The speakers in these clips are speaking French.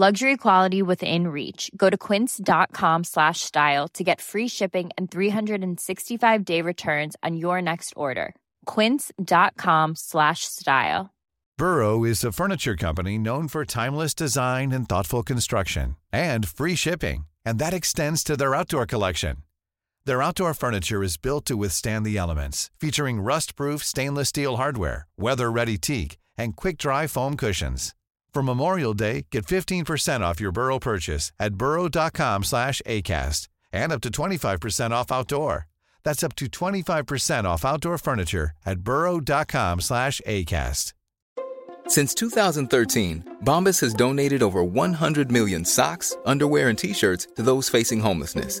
Luxury quality within reach. Go to quince.com slash style to get free shipping and 365 day returns on your next order. Quince.com slash style. Burrow is a furniture company known for timeless design and thoughtful construction and free shipping. And that extends to their outdoor collection. Their outdoor furniture is built to withstand the elements, featuring rust-proof stainless steel hardware, weather-ready teak, and quick-dry foam cushions. For Memorial Day, get 15% off your Burrow purchase at burrow.com slash ACAST and up to 25% off outdoor. That's up to 25% off outdoor furniture at burrow.com slash ACAST. Since 2013, Bombas has donated over 100 million socks, underwear, and T-shirts to those facing homelessness.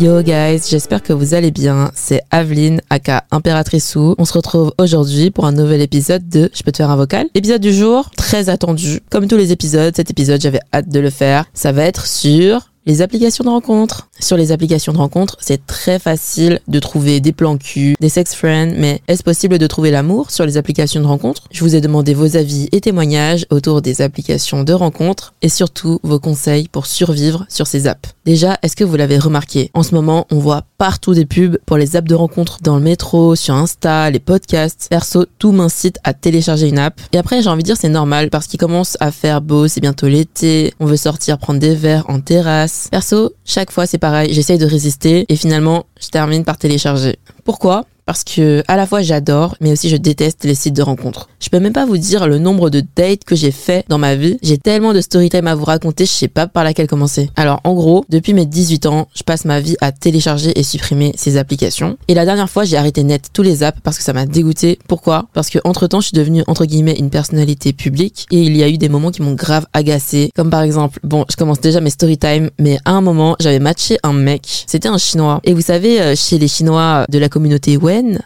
Yo guys, j'espère que vous allez bien. C'est Aveline, aka Impératrice Sou. On se retrouve aujourd'hui pour un nouvel épisode de Je peux te faire un vocal. Épisode du jour, très attendu. Comme tous les épisodes, cet épisode, j'avais hâte de le faire. Ça va être sur les applications de rencontres. Sur les applications de rencontres, c'est très facile de trouver des plans cul, des sex friends, mais est-ce possible de trouver l'amour sur les applications de rencontres? Je vous ai demandé vos avis et témoignages autour des applications de rencontres et surtout vos conseils pour survivre sur ces apps. Déjà, est-ce que vous l'avez remarqué? En ce moment, on voit partout des pubs pour les apps de rencontres dans le métro, sur Insta, les podcasts. Perso, tout m'incite à télécharger une app. Et après, j'ai envie de dire c'est normal parce qu'il commence à faire beau, c'est bientôt l'été, on veut sortir prendre des verres en terrasse. Perso, chaque fois c'est pareil, j'essaye de résister et finalement, je termine par télécharger. Pourquoi? Parce que à la fois j'adore, mais aussi je déteste les sites de rencontres. Je peux même pas vous dire le nombre de dates que j'ai fait dans ma vie. J'ai tellement de story time à vous raconter, je sais pas par laquelle commencer. Alors en gros, depuis mes 18 ans, je passe ma vie à télécharger et supprimer ces applications. Et la dernière fois, j'ai arrêté net tous les apps parce que ça m'a dégoûté. Pourquoi? Parce que entre temps, je suis devenue entre guillemets une personnalité publique et il y a eu des moments qui m'ont grave agacé. Comme par exemple, bon, je commence déjà mes story time, mais à un moment, j'avais matché un mec. C'était un chinois. Et vous savez, euh, chez les chinois de la communauté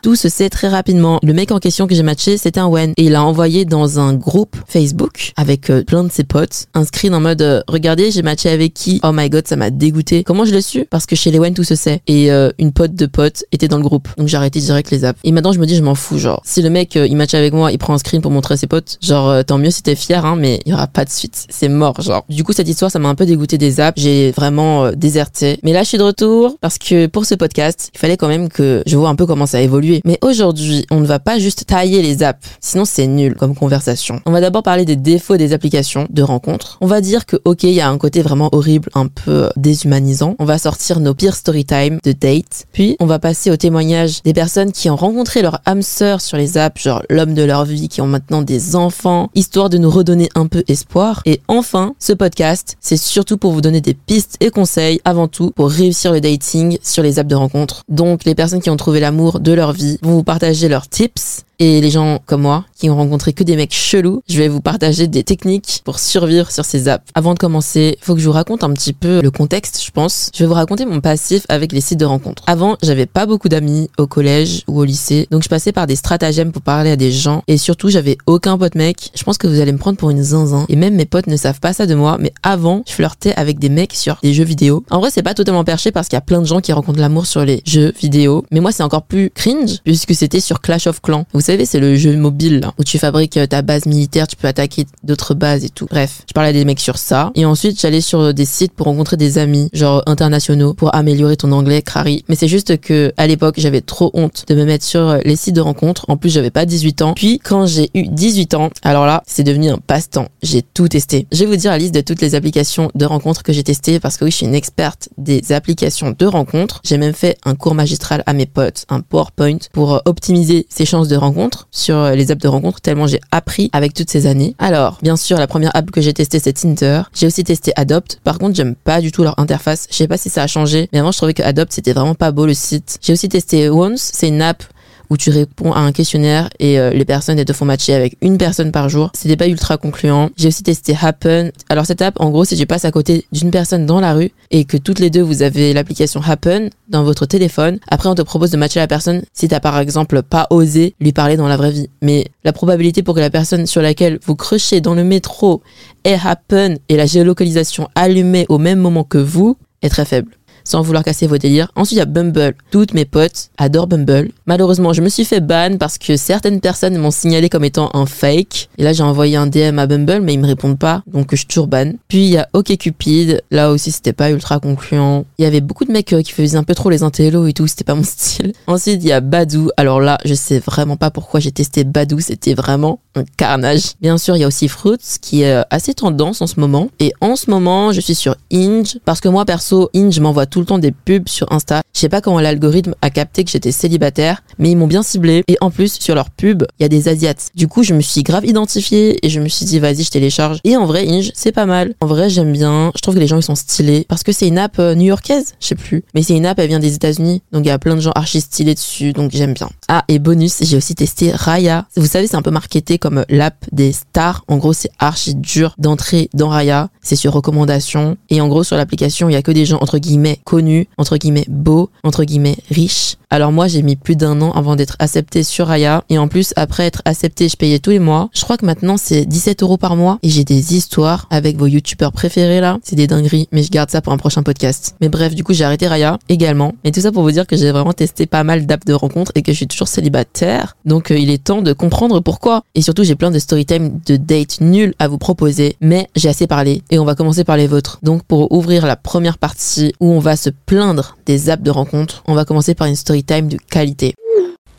Tout se sait très rapidement. Le mec en question que j'ai matché, c'était un Wen. Et il a envoyé dans un groupe Facebook avec euh, plein de ses potes un screen en mode euh, regardez, j'ai matché avec qui? Oh my god, ça m'a dégoûté. Comment je l'ai su? Parce que chez les Wen tout se sait. Et euh, une pote de pote était dans le groupe. Donc j'ai arrêté direct les apps. Et maintenant je me dis je m'en fous genre. Si le mec il match avec moi, il prend un screen pour montrer ses potes, genre tant mieux si t'es fier hein, mais il y aura pas de suite. C'est mort genre. Du coup cette histoire ça m'a un peu dégoûté des apps. J'ai vraiment déserté. Mais là je suis de retour parce que pour ce podcast, il fallait quand même que je vois un peu comment ça Mais aujourd'hui, on ne va pas juste tailler les apps, sinon c'est nul comme conversation. On va d'abord parler des défauts des applications de rencontres. On va dire que ok, il y a un côté vraiment horrible, un peu déshumanisant. On va sortir nos pires story time de date. Puis on va passer au témoignage des personnes qui ont rencontré leur âme sœur sur les apps, genre l'homme de leur vie, qui ont maintenant des enfants, histoire de nous redonner un peu espoir. Et enfin, ce podcast, c'est surtout pour vous donner des pistes et conseils avant tout pour réussir le dating sur les apps de rencontres. Donc les personnes qui ont trouvé l'amour de leur vie. Vous partager leurs tips et les gens comme moi qui ont rencontré que des mecs chelous, je vais vous partager des techniques pour survivre sur ces apps. Avant de commencer, faut que je vous raconte un petit peu le contexte, je pense. Je vais vous raconter mon passif avec les sites de rencontres. Avant, j'avais pas beaucoup d'amis au collège ou au lycée, donc je passais par des stratagèmes pour parler à des gens et surtout, j'avais aucun pote mec. Je pense que vous allez me prendre pour une zinzin et même mes potes ne savent pas ça de moi, mais avant, je flirtais avec des mecs sur des jeux vidéo. En vrai, c'est pas totalement perché parce qu'il y a plein de gens qui rencontrent l'amour sur les jeux vidéo, mais moi, c'est encore plus cringe puisque c'était sur Clash of Clans. Savez, c'est le jeu mobile là, où tu fabriques euh, ta base militaire, tu peux attaquer d'autres bases et tout. Bref, je parlais des mecs sur ça. Et ensuite, j'allais sur des sites pour rencontrer des amis, genre internationaux, pour améliorer ton anglais, crari. Mais c'est juste que à l'époque, j'avais trop honte de me mettre sur les sites de rencontres. En plus, j'avais pas 18 ans. Puis quand j'ai eu 18 ans, alors là, c'est devenu un passe-temps. J'ai tout testé. Je vais vous dire la liste de toutes les applications de rencontres que j'ai testées parce que oui, je suis une experte des applications de rencontres. J'ai même fait un cours magistral à mes potes, un PowerPoint pour optimiser ses chances de rencontre sur les apps de rencontre tellement j'ai appris avec toutes ces années. Alors, bien sûr, la première app que j'ai testée c'est Tinder. J'ai aussi testé Adopt. Par contre, j'aime pas du tout leur interface. Je sais pas si ça a changé, mais avant je trouvais que Adopt c'était vraiment pas beau le site. J'ai aussi testé Once, c'est une app où tu réponds à un questionnaire et euh, les personnes te font matcher avec une personne par jour. C'était pas ultra concluant. J'ai aussi testé Happen. Alors cette app, en gros, si tu passes à côté d'une personne dans la rue et que toutes les deux vous avez l'application Happen dans votre téléphone, après on te propose de matcher la personne si t'as par exemple pas osé lui parler dans la vraie vie. Mais la probabilité pour que la personne sur laquelle vous crochez dans le métro ait Happen et la géolocalisation allumée au même moment que vous est très faible sans vouloir casser vos délires. Ensuite, il y a Bumble. Toutes mes potes adorent Bumble. Malheureusement, je me suis fait ban parce que certaines personnes m'ont signalé comme étant un fake. Et là, j'ai envoyé un DM à Bumble, mais ils me répondent pas, donc je suis toujours ban. Puis il y a OkCupid. Là aussi, c'était pas ultra concluant. Il y avait beaucoup de mecs euh, qui faisaient un peu trop les intellos et tout, c'était pas mon style. Ensuite, il y a Badou. Alors là, je sais vraiment pas pourquoi j'ai testé Badou, c'était vraiment un carnage. Bien sûr, il y a aussi Fruits qui est euh, assez tendance en ce moment. Et en ce moment, je suis sur Inge parce que moi perso, Inge m'envoie tout le temps des pubs sur Insta. Je sais pas comment l'algorithme a capté que j'étais célibataire, mais ils m'ont bien ciblé. Et en plus, sur leurs pubs, il y a des Asiates. Du coup, je me suis grave identifiée et je me suis dit, vas-y, je télécharge. Et en vrai, Inge, c'est pas mal. En vrai, j'aime bien. Je trouve que les gens, ils sont stylés. Parce que c'est une app euh, new-yorkaise, je sais plus. Mais c'est une app, elle vient des États-Unis. Donc il y a plein de gens archi stylés dessus. Donc j'aime bien. Ah, et bonus, j'ai aussi testé Raya. Vous savez, c'est un peu marketé comme l'app des stars. En gros, c'est archi dur d'entrer dans Raya. C'est sur recommandation. Et en gros, sur l'application, il y a que des gens, entre guillemets, connus entre guillemets beau, entre guillemets riche. Alors moi j'ai mis plus d'un an avant d'être acceptée sur Raya et en plus après être acceptée je payais tous les mois. Je crois que maintenant c'est 17 euros par mois et j'ai des histoires avec vos youtubeurs préférés là. C'est des dingueries mais je garde ça pour un prochain podcast. Mais bref du coup j'ai arrêté Raya également. Mais tout ça pour vous dire que j'ai vraiment testé pas mal d'apps de rencontres et que je suis toujours célibataire. Donc euh, il est temps de comprendre pourquoi. Et surtout j'ai plein de storytime de dates nuls à vous proposer mais j'ai assez parlé et on va commencer par les vôtres. Donc pour ouvrir la première partie où on va se plaindre des apps de rencontres, on va commencer par une storytime de qualité.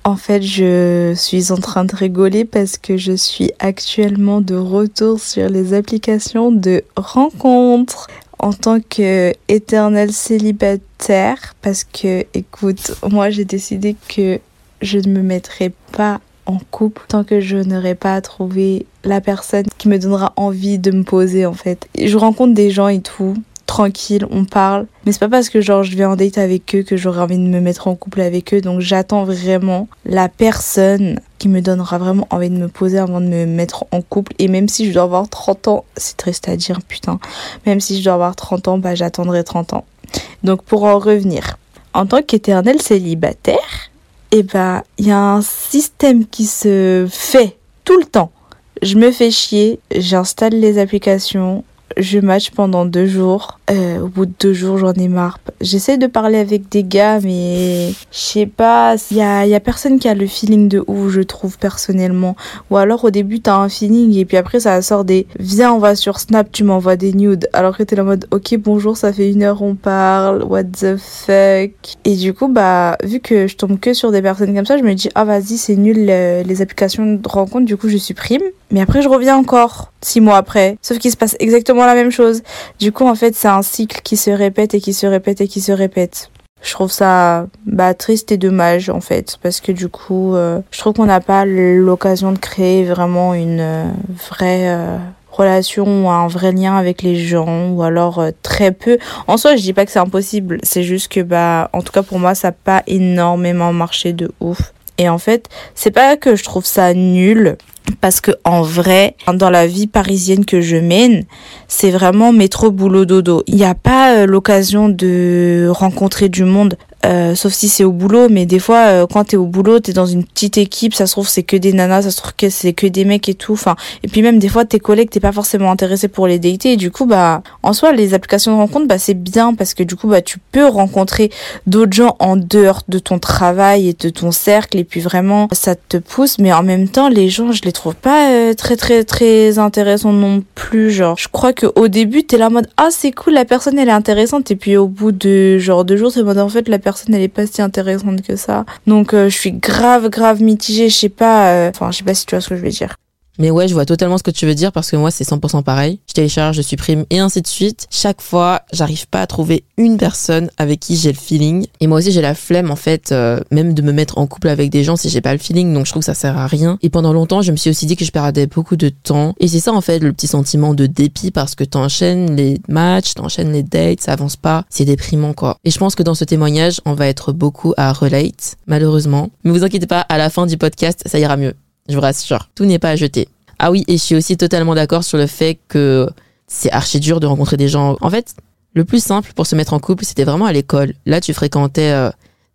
En fait, je suis en train de rigoler parce que je suis actuellement de retour sur les applications de rencontres en tant que éternel célibataire parce que écoute, moi j'ai décidé que je ne me mettrai pas en couple tant que je n'aurai pas trouvé la personne qui me donnera envie de me poser en fait. Je rencontre des gens et tout, tranquille, on parle. Mais c'est pas parce que genre je vais en date avec eux que j'aurai envie de me mettre en couple avec eux. Donc j'attends vraiment la personne qui me donnera vraiment envie de me poser avant de me mettre en couple. Et même si je dois avoir 30 ans, c'est triste à dire, putain. Même si je dois avoir 30 ans, bah j'attendrai 30 ans. Donc pour en revenir, en tant qu'éternel célibataire, eh bah il y a un système qui se fait tout le temps. Je me fais chier, j'installe les applications, je match pendant deux jours. Euh, au bout de deux jours, j'en ai marre. J'essaie de parler avec des gars, mais je sais pas, il y a, y a personne qui a le feeling de ouf, je trouve personnellement. Ou alors au début, t'as un feeling et puis après, ça sort des viens, on va sur Snap, tu m'envoies des nudes. Alors que t'es en mode ok, bonjour, ça fait une heure, on parle, what the fuck. Et du coup, bah, vu que je tombe que sur des personnes comme ça, je me dis ah, vas-y, c'est nul les, applications de rencontre, du coup, je supprime. Mais après, je reviens encore six mois après. Sauf qu'il se passe exactement la même chose. Du coup, en fait, c'est un cycle qui se répète et qui se répète et qui se répète. Je trouve ça bah, triste et dommage en fait parce que du coup euh, je trouve qu'on n'a pas l'occasion de créer vraiment une euh, vraie euh, relation ou un vrai lien avec les gens ou alors très peu. En soi je dis pas que c'est impossible, c'est juste que bah en tout cas pour moi ça n'a pas énormément marché de ouf. Et en fait, c'est pas que je trouve ça nul, parce que en vrai, dans la vie parisienne que je mène, c'est vraiment métro boulot dodo. Il n'y a pas euh, l'occasion de rencontrer du monde Euh, sauf si c'est au boulot, mais des fois, euh, quand t'es au boulot, t'es dans une petite équipe, ça se trouve c'est que des nanas, ça se trouve que c'est que des mecs et tout. Enfin, et puis même des fois, tes collègues, t'es pas forcément intéressé pour les déités. Et du coup, bah, en soi, les applications de rencontre, bah, c'est bien parce que du coup, bah, tu peux rencontrer d'autres gens en dehors de ton travail et de ton cercle. Et puis vraiment, ça te pousse. Mais en même temps, les gens, je les trouve pas euh, très, très, très intéressants non plus. Genre, je crois que au début, t'es là en mode, ah, c'est cool, la personne, elle est intéressante. Et puis au bout de genre deux jours, c'est mode, en fait, la personne, elle est pas si intéressante que ça. Donc, euh, je suis grave, grave mitigée. Je sais pas, euh, enfin, je sais pas si tu vois ce que je veux dire. Mais ouais, je vois totalement ce que tu veux dire parce que moi, c'est 100% pareil. Je télécharge, je supprime et ainsi de suite. Chaque fois, j'arrive pas à trouver une personne avec qui j'ai le feeling. Et moi aussi, j'ai la flemme, en fait, euh, même de me mettre en couple avec des gens si j'ai pas le feeling. Donc, je trouve que ça sert à rien. Et pendant longtemps, je me suis aussi dit que je perdais beaucoup de temps. Et c'est ça, en fait, le petit sentiment de dépit parce que t'enchaînes les matchs, t'enchaînes les dates, ça avance pas. C'est déprimant, quoi. Et je pense que dans ce témoignage, on va être beaucoup à relate, malheureusement. Mais vous inquiétez pas, à la fin du podcast, ça ira mieux. Je vous rassure, tout n'est pas à jeter. Ah oui, et je suis aussi totalement d'accord sur le fait que c'est archi dur de rencontrer des gens. En fait, le plus simple pour se mettre en couple, c'était vraiment à l'école. Là, tu fréquentais euh,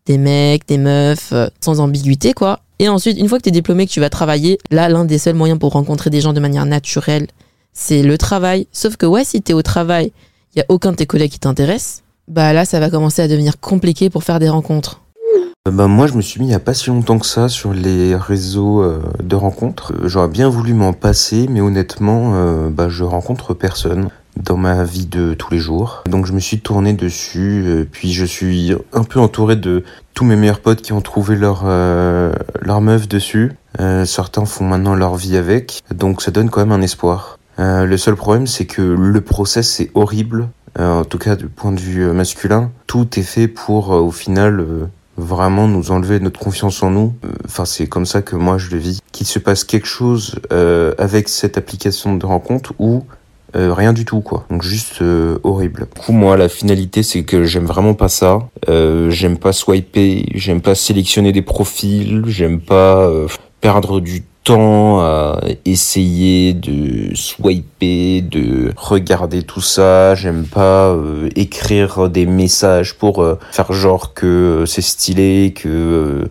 des mecs, des meufs, euh, sans ambiguïté, quoi. Et ensuite, une fois que tu es diplômé, que tu vas travailler, là, l'un des seuls moyens pour rencontrer des gens de manière naturelle, c'est le travail. Sauf que, ouais, si tu es au travail, il y a aucun de tes collègues qui t'intéresse, bah là, ça va commencer à devenir compliqué pour faire des rencontres. Bah, moi, je me suis mis il n'y a pas si longtemps que ça sur les réseaux euh, de rencontres. Euh, j'aurais bien voulu m'en passer, mais honnêtement, bah, je rencontre personne dans ma vie de tous les jours. Donc je me suis tourné dessus, puis je suis un peu entouré de tous mes meilleurs potes qui ont trouvé leur, leur meuf dessus. certains font maintenant leur vie avec, donc ça donne quand même un espoir. le seul problème, c'est que le process est horrible, en tout cas du point de vue masculin. Tout est fait pour, au final vraiment nous enlever notre confiance en nous. Enfin, c'est comme ça que moi je le vis. Qu'il se passe quelque chose euh, avec cette application de rencontre ou euh, rien du tout quoi. Donc juste euh, horrible. Du coup moi la finalité c'est que j'aime vraiment pas ça. j'aime pas swiper, j'aime pas sélectionner des profils, j'aime pas perdre du à essayer de swiper, de regarder tout ça. J'aime pas euh, écrire des messages pour euh, faire genre que euh, c'est stylé, que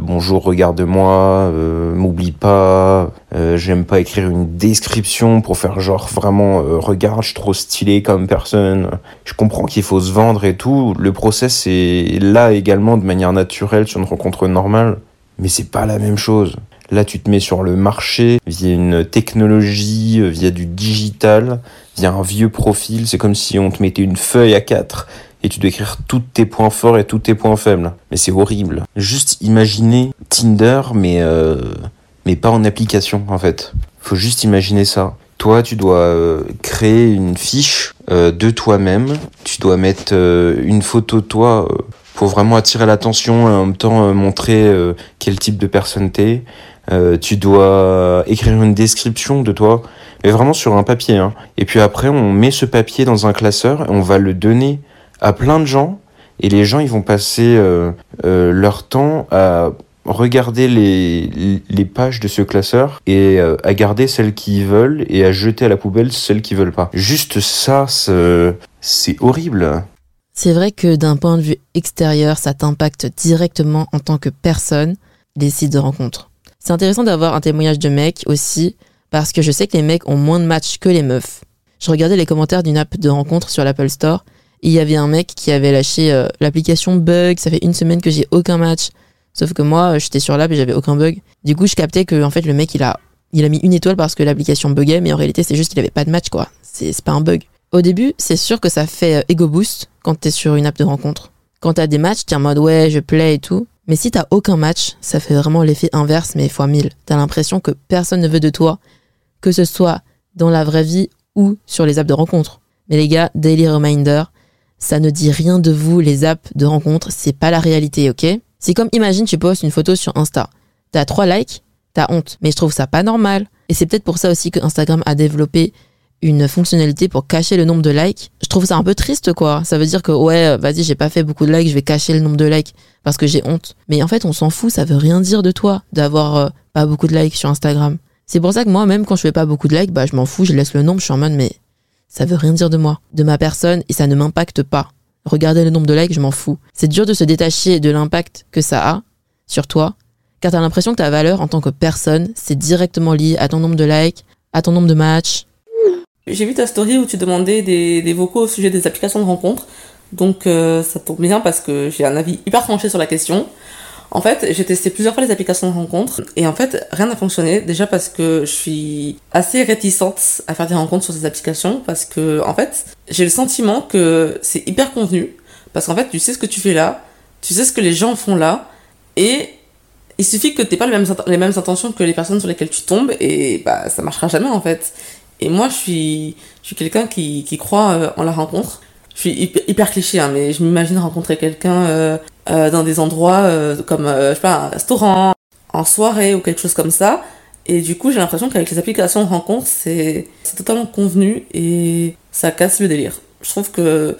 bonjour, regarde-moi, m'oublie pas. J'aime pas écrire une description pour faire genre vraiment regarde, je suis trop stylé comme personne. Je comprends qu'il faut se vendre et tout. Le process est là également de manière naturelle sur une rencontre normale, mais c'est pas la même chose. Là, tu te mets sur le marché via une technologie, euh, via du digital, via un vieux profil. C'est comme si on te mettait une feuille à quatre et tu dois écrire tous tes points forts et tous tes points faibles. Mais c'est horrible. Juste imaginer Tinder, mais, euh, mais pas en application, en fait. Faut juste imaginer ça. Toi, tu dois euh, créer une fiche de toi-même. Tu dois mettre une photo de toi pour vraiment attirer l'attention et en même temps montrer quel type de personne t'es. Euh, tu dois écrire une description de toi, mais vraiment sur un papier. Hein. Et puis après, on met ce papier dans un classeur et on va le donner à plein de gens. Et les gens, ils vont passer euh, euh, leur temps à regarder les, pages de ce classeur et à garder celles qu'ils veulent et à jeter à la poubelle celles qu'ils veulent pas. Juste ça, c'est horrible. C'est vrai que d'un point de vue extérieur, ça t'impacte directement en tant que personne les sites de rencontres. C'est intéressant d'avoir un témoignage de mec aussi, parce que je sais que les mecs ont moins de matchs que les meufs. Je regardais les commentaires d'une app de rencontre sur l'Apple Store, il y avait un mec qui avait lâché euh, l'application bug, ça fait une semaine que j'ai aucun match. Sauf que moi, j'étais sur l'app et j'avais aucun bug. Du coup, je captais que en fait, le mec, il a, il a mis une étoile parce que l'application buguait, mais en réalité, c'est juste qu'il avait pas de match, quoi. C'est pas un bug. Au début, c'est sûr que ça fait euh, ego boost quand t'es sur une app de rencontre. Quand t'as des matchs, t'es en mode ouais, je play et tout. Mais si t'as aucun match, ça fait vraiment l'effet inverse, mais fois mille. T'as l'impression que personne ne veut de toi, que ce soit dans la vraie vie ou sur les apps de rencontre. Mais les gars, Daily Reminder, ça ne dit rien de vous, les apps de rencontre, c'est pas la réalité, ok? C'est comme imagine tu postes une photo sur Insta. T'as trois likes, t'as honte. Mais je trouve ça pas normal. Et c'est peut-être pour ça aussi que Instagram a développé une fonctionnalité pour cacher le nombre de likes. Je trouve ça un peu triste, quoi. Ça veut dire que, ouais, vas-y, j'ai pas fait beaucoup de likes, je vais cacher le nombre de likes parce que j'ai honte. Mais en fait, on s'en fout, ça veut rien dire de toi d'avoir euh, pas beaucoup de likes sur Instagram. C'est pour ça que moi, même quand je fais pas beaucoup de likes, bah, je m'en fous, je laisse le nombre, je suis en mode, mais ça veut rien dire de moi, de ma personne, et ça ne m'impacte pas. Regarder le nombre de likes, je m'en fous. C'est dur de se détacher de l'impact que ça a sur toi, car t'as l'impression que ta valeur en tant que personne, c'est directement lié à ton nombre de likes, à ton nombre de matchs. J'ai vu ta story où tu demandais des, vocaux au sujet des applications de rencontres. Donc euh, ça tombe bien parce que j'ai un avis hyper tranché sur la question. En fait, j'ai testé plusieurs fois les applications de rencontres et en fait, rien n'a fonctionné. Déjà parce que je suis assez réticente à faire des rencontres sur ces applications parce que, en fait, j'ai le sentiment que c'est hyper convenu. Parce qu'en fait, tu sais ce que tu fais là, tu sais ce que les gens font là et il suffit que t'aies pas les mêmes, les mêmes intentions que les personnes sur lesquelles tu tombes et bah ça marchera jamais en fait. Et moi, je suis, je suis quelqu'un qui, qui croit euh, en la rencontre je suis hyper, cliché, hein, mais je m'imagine rencontrer quelqu'un euh, euh, dans des endroits euh, comme, je sais pas, un restaurant, en soirée ou quelque chose comme ça. Et du coup, j'ai l'impression qu'avec les applications de rencontre, c'est totalement convenu et ça casse le délire. Je trouve que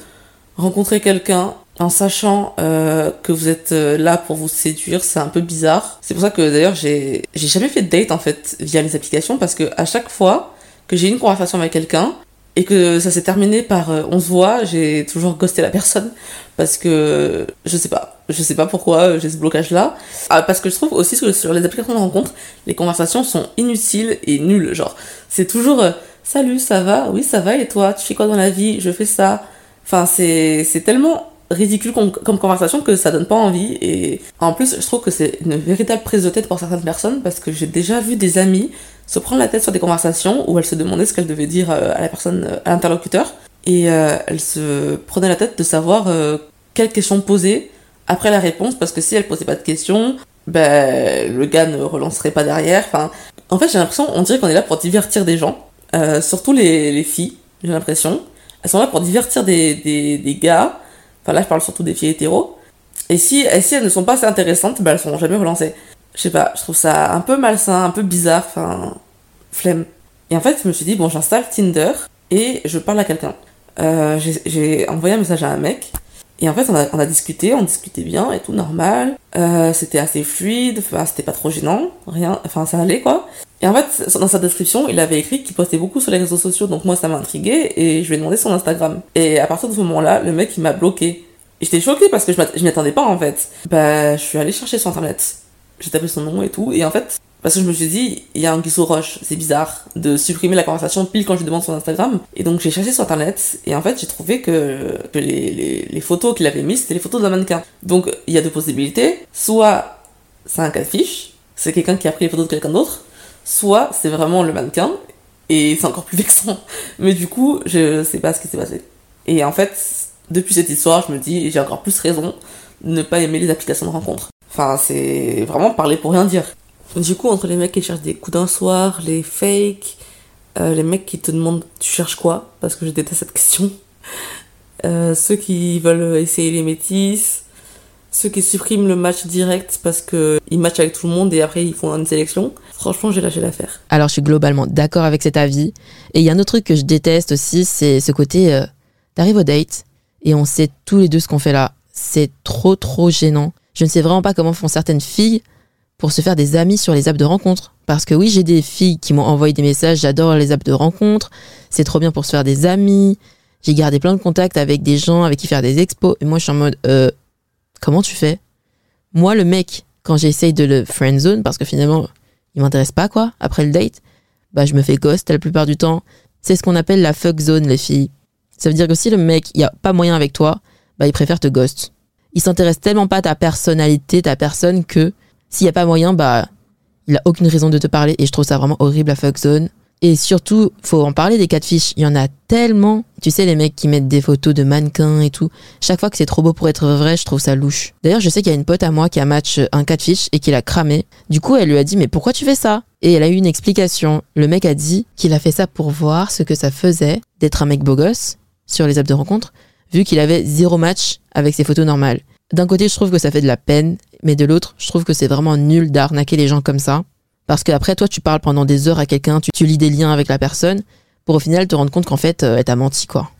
rencontrer quelqu'un en sachant que vous êtes là pour vous séduire, c'est un peu bizarre. C'est pour ça que d'ailleurs, j'ai jamais fait de date en fait via les applications parce que à chaque fois que j'ai une conversation avec quelqu'un, et que ça s'est terminé par euh, on se voit, j'ai toujours ghosté la personne parce que je sais pas, je sais pas pourquoi j'ai ce blocage là. Ah, parce que je trouve aussi que sur les applications de rencontre, les conversations sont inutiles et nulles. Genre, c'est toujours euh, salut, ça va, oui ça va et toi, tu fais quoi dans la vie, je fais ça. Enfin, c'est tellement ridicule comme, conversation que ça donne pas envie et en plus je trouve que c'est une véritable prise de tête pour certaines personnes parce que j'ai déjà vu des amis se prendre la tête sur des conversations où elle se demandait ce qu'elle devait dire euh, à la personne, euh, à l'interlocuteur, et euh, elle se prenait la tête de savoir quelle question poser après la réponse, parce que si elle posait pas de questions, ben le gars ne relancerait pas derrière. Enfin, en fait, j'ai l'impression, on dirait qu'on est là pour divertir des gens, surtout les, les filles, j'ai l'impression. Elles sont là pour divertir des, des, des gars. Enfin, là, je parle surtout des filles hétéros. Et si, si elles ne sont pas assez intéressantes, ben elles seront jamais relancées je sais pas, je trouve ça un peu malsain, un peu bizarre, enfin, flemme. Et en fait, je me suis dit, bon, j'installe Tinder et je parle à quelqu'un. Euh, j'ai envoyé un message à un mec et en fait, on a, on a discuté, on discutait bien et tout, normal. Euh, c'était assez fluide, enfin, c'était pas trop gênant, rien, enfin, ça allait quoi. Et en fait, dans sa description, il avait écrit qu'il postait beaucoup sur les réseaux sociaux, donc moi, ça m'a intrigué et je lui ai demandé son Instagram. Et à partir de ce moment-là, le mec, il m'a bloqué. J'étais choquée parce que je m'y attendais pas en fait. Bah, je suis allée chercher sur internet j'ai tapé son nom et tout, et en fait, parce que je me suis dit, il y a un guisseau roche, c'est bizarre de supprimer la conversation pile quand je lui demande son Instagram. Et donc j'ai cherché sur internet, et en fait j'ai trouvé que, les, photos qu'il avait mises, c'était les photos d'un mannequin. Donc il y a deux possibilités, soit c'est un catfish, c'est quelqu'un qui a pris les photos de quelqu'un d'autre, soit c'est vraiment le mannequin, et c'est encore plus vexant. Mais du coup, je sais pas ce qui s'est passé. Et en fait, depuis cette histoire, je me dis, j'ai encore plus raison de ne pas aimer les applications de rencontre. Enfin, c'est vraiment parler pour rien dire. Du coup, entre les mecs qui cherchent des coups d'un soir, les fakes, euh, les mecs qui te demandent tu cherches quoi? Parce que je déteste cette question. Euh, ceux qui veulent essayer les métis, ceux qui suppriment le match direct parce que ils matchent avec tout le monde et après ils font une sélection. Franchement, j'ai lâché l'affaire. Alors, je suis globalement d'accord avec cet avis. Et il y a un autre truc que je déteste aussi, c'est ce côté euh, t'arrives au date et on sait tous les deux ce qu'on fait là. C'est trop trop gênant. Je ne sais vraiment pas comment font certaines filles pour se faire des amis sur les apps de rencontre. Parce que oui, j'ai des filles qui m'ont envoyé des messages, j'adore les apps de rencontre, c'est trop bien pour se faire des amis. J'ai gardé plein de contacts avec des gens avec qui faire des expos. Et moi, je suis en mode, euh, comment tu fais? Moi, le mec, quand j'essaye de le friend zone, parce que finalement, il m'intéresse pas, quoi, après le date, bah, je me fais ghost la plupart du temps. C'est ce qu'on appelle la fuck zone, les filles. Ça veut dire que si le mec, il y a pas moyen avec toi, bah, il préfère te ghost il s'intéresse tellement pas à ta personnalité, ta personne, que s'il y a pas moyen, bah, il a aucune raison de te parler. Et je trouve ça vraiment horrible, la fuck zone. Et surtout, faut en parler des catfish. Il y en a tellement. Tu sais, les mecs qui mettent des photos de mannequins et tout. Chaque fois que c'est trop beau pour être vrai, je trouve ça louche. D'ailleurs, je sais qu'il y a une pote à moi qui a match un catfish et qui l'a cramé. Du coup, elle lui a dit, mais pourquoi tu fais ça? Et elle a eu une explication. Le mec a dit qu'il a fait ça pour voir ce que ça faisait d'être un mec beau gosse sur les apps de rencontre vu qu'il avait zéro match avec ses photos normales. D'un côté, je trouve que ça fait de la peine, mais de l'autre, je trouve que c'est vraiment nul d'arnaquer les gens comme ça. Parce qu'après, toi, tu parles pendant des heures à quelqu'un, tu, lis des liens avec la personne, pour au final te rendre compte qu'en fait, euh, elle t'a menti, quoi.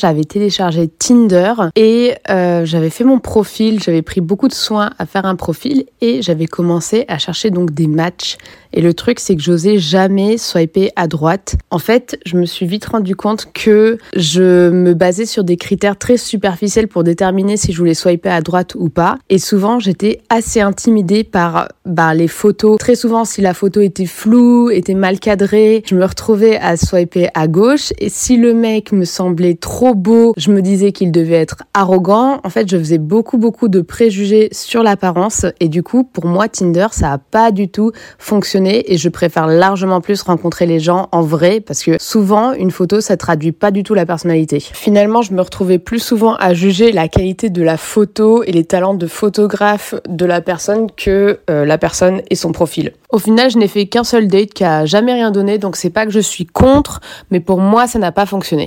J'avais téléchargé Tinder et euh, j'avais fait mon profil, j'avais pris beaucoup de soin à faire un profil et j'avais commencé à chercher donc des matchs Et le truc, c'est que j'osais jamais swiper à droite. En fait, je me suis vite rendu compte que je me basais sur des critères très superficiels pour déterminer si je voulais swiper à droite ou pas. Et souvent, j'étais assez intimidée par bah, les photos. Très souvent, si la photo était floue, était mal cadrée, je me retrouvais à swiper à gauche. Et si le mec me semblait trop beau, je me disais qu'il devait être arrogant. En fait, je faisais beaucoup, beaucoup de préjugés sur l'apparence. Et du coup, pour moi, Tinder, ça a pas du tout fonctionné. Et je préfère largement plus rencontrer les gens en vrai parce que souvent, une photo, ça traduit pas du tout la personnalité. Finalement, je me retrouvais plus souvent à juger la qualité de la photo et les talents de photographe de la personne que euh, la personne et son profil. Au final, je n'ai fait qu'un seul date qui a jamais rien donné, donc c'est pas que je suis contre, mais pour moi, ça n'a pas fonctionné.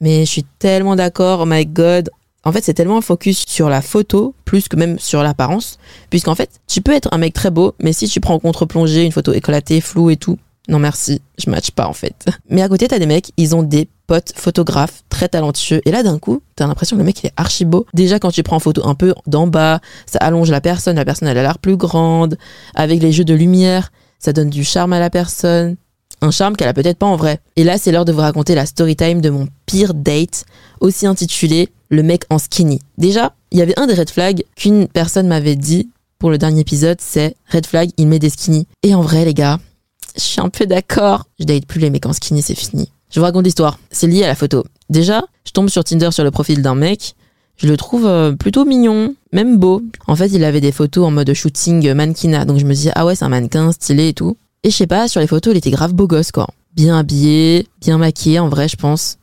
Mais je suis tellement d'accord, oh my god. En fait, c'est tellement un focus sur la photo, plus que même sur l'apparence. Puisqu'en fait, tu peux être un mec très beau, mais si tu prends en contre-plongée une photo éclatée, floue et tout, non merci, je match pas en fait. Mais à côté, t'as des mecs, ils ont des potes photographes très talentueux. Et là, d'un coup, t'as l'impression que le mec, il est archi beau. Déjà, quand tu prends en photo un peu d'en bas, ça allonge la personne, la personne, elle a l'air plus grande. Avec les jeux de lumière, ça donne du charme à la personne. Un charme qu'elle a peut-être pas en vrai. Et là, c'est l'heure de vous raconter la story time de mon pire date, aussi intitulé Le mec en skinny. Déjà, il y avait un des red flags qu'une personne m'avait dit pour le dernier épisode, c'est red flag, il met des skinny. Et en vrai, les gars, je suis un peu d'accord. Je date plus les mecs en skinny, c'est fini. Je vous raconte l'histoire. C'est lié à la photo. Déjà, je tombe sur Tinder sur le profil d'un mec. Je le trouve euh, plutôt mignon, même beau. En fait, il avait des photos en mode shooting mannequinat. Donc je me dis, ah ouais, c'est un mannequin stylé et tout. Et je sais pas, sur les photos, il était grave beau gosse, quoi. Bien habillé, bien maquillé, en vrai, je pense.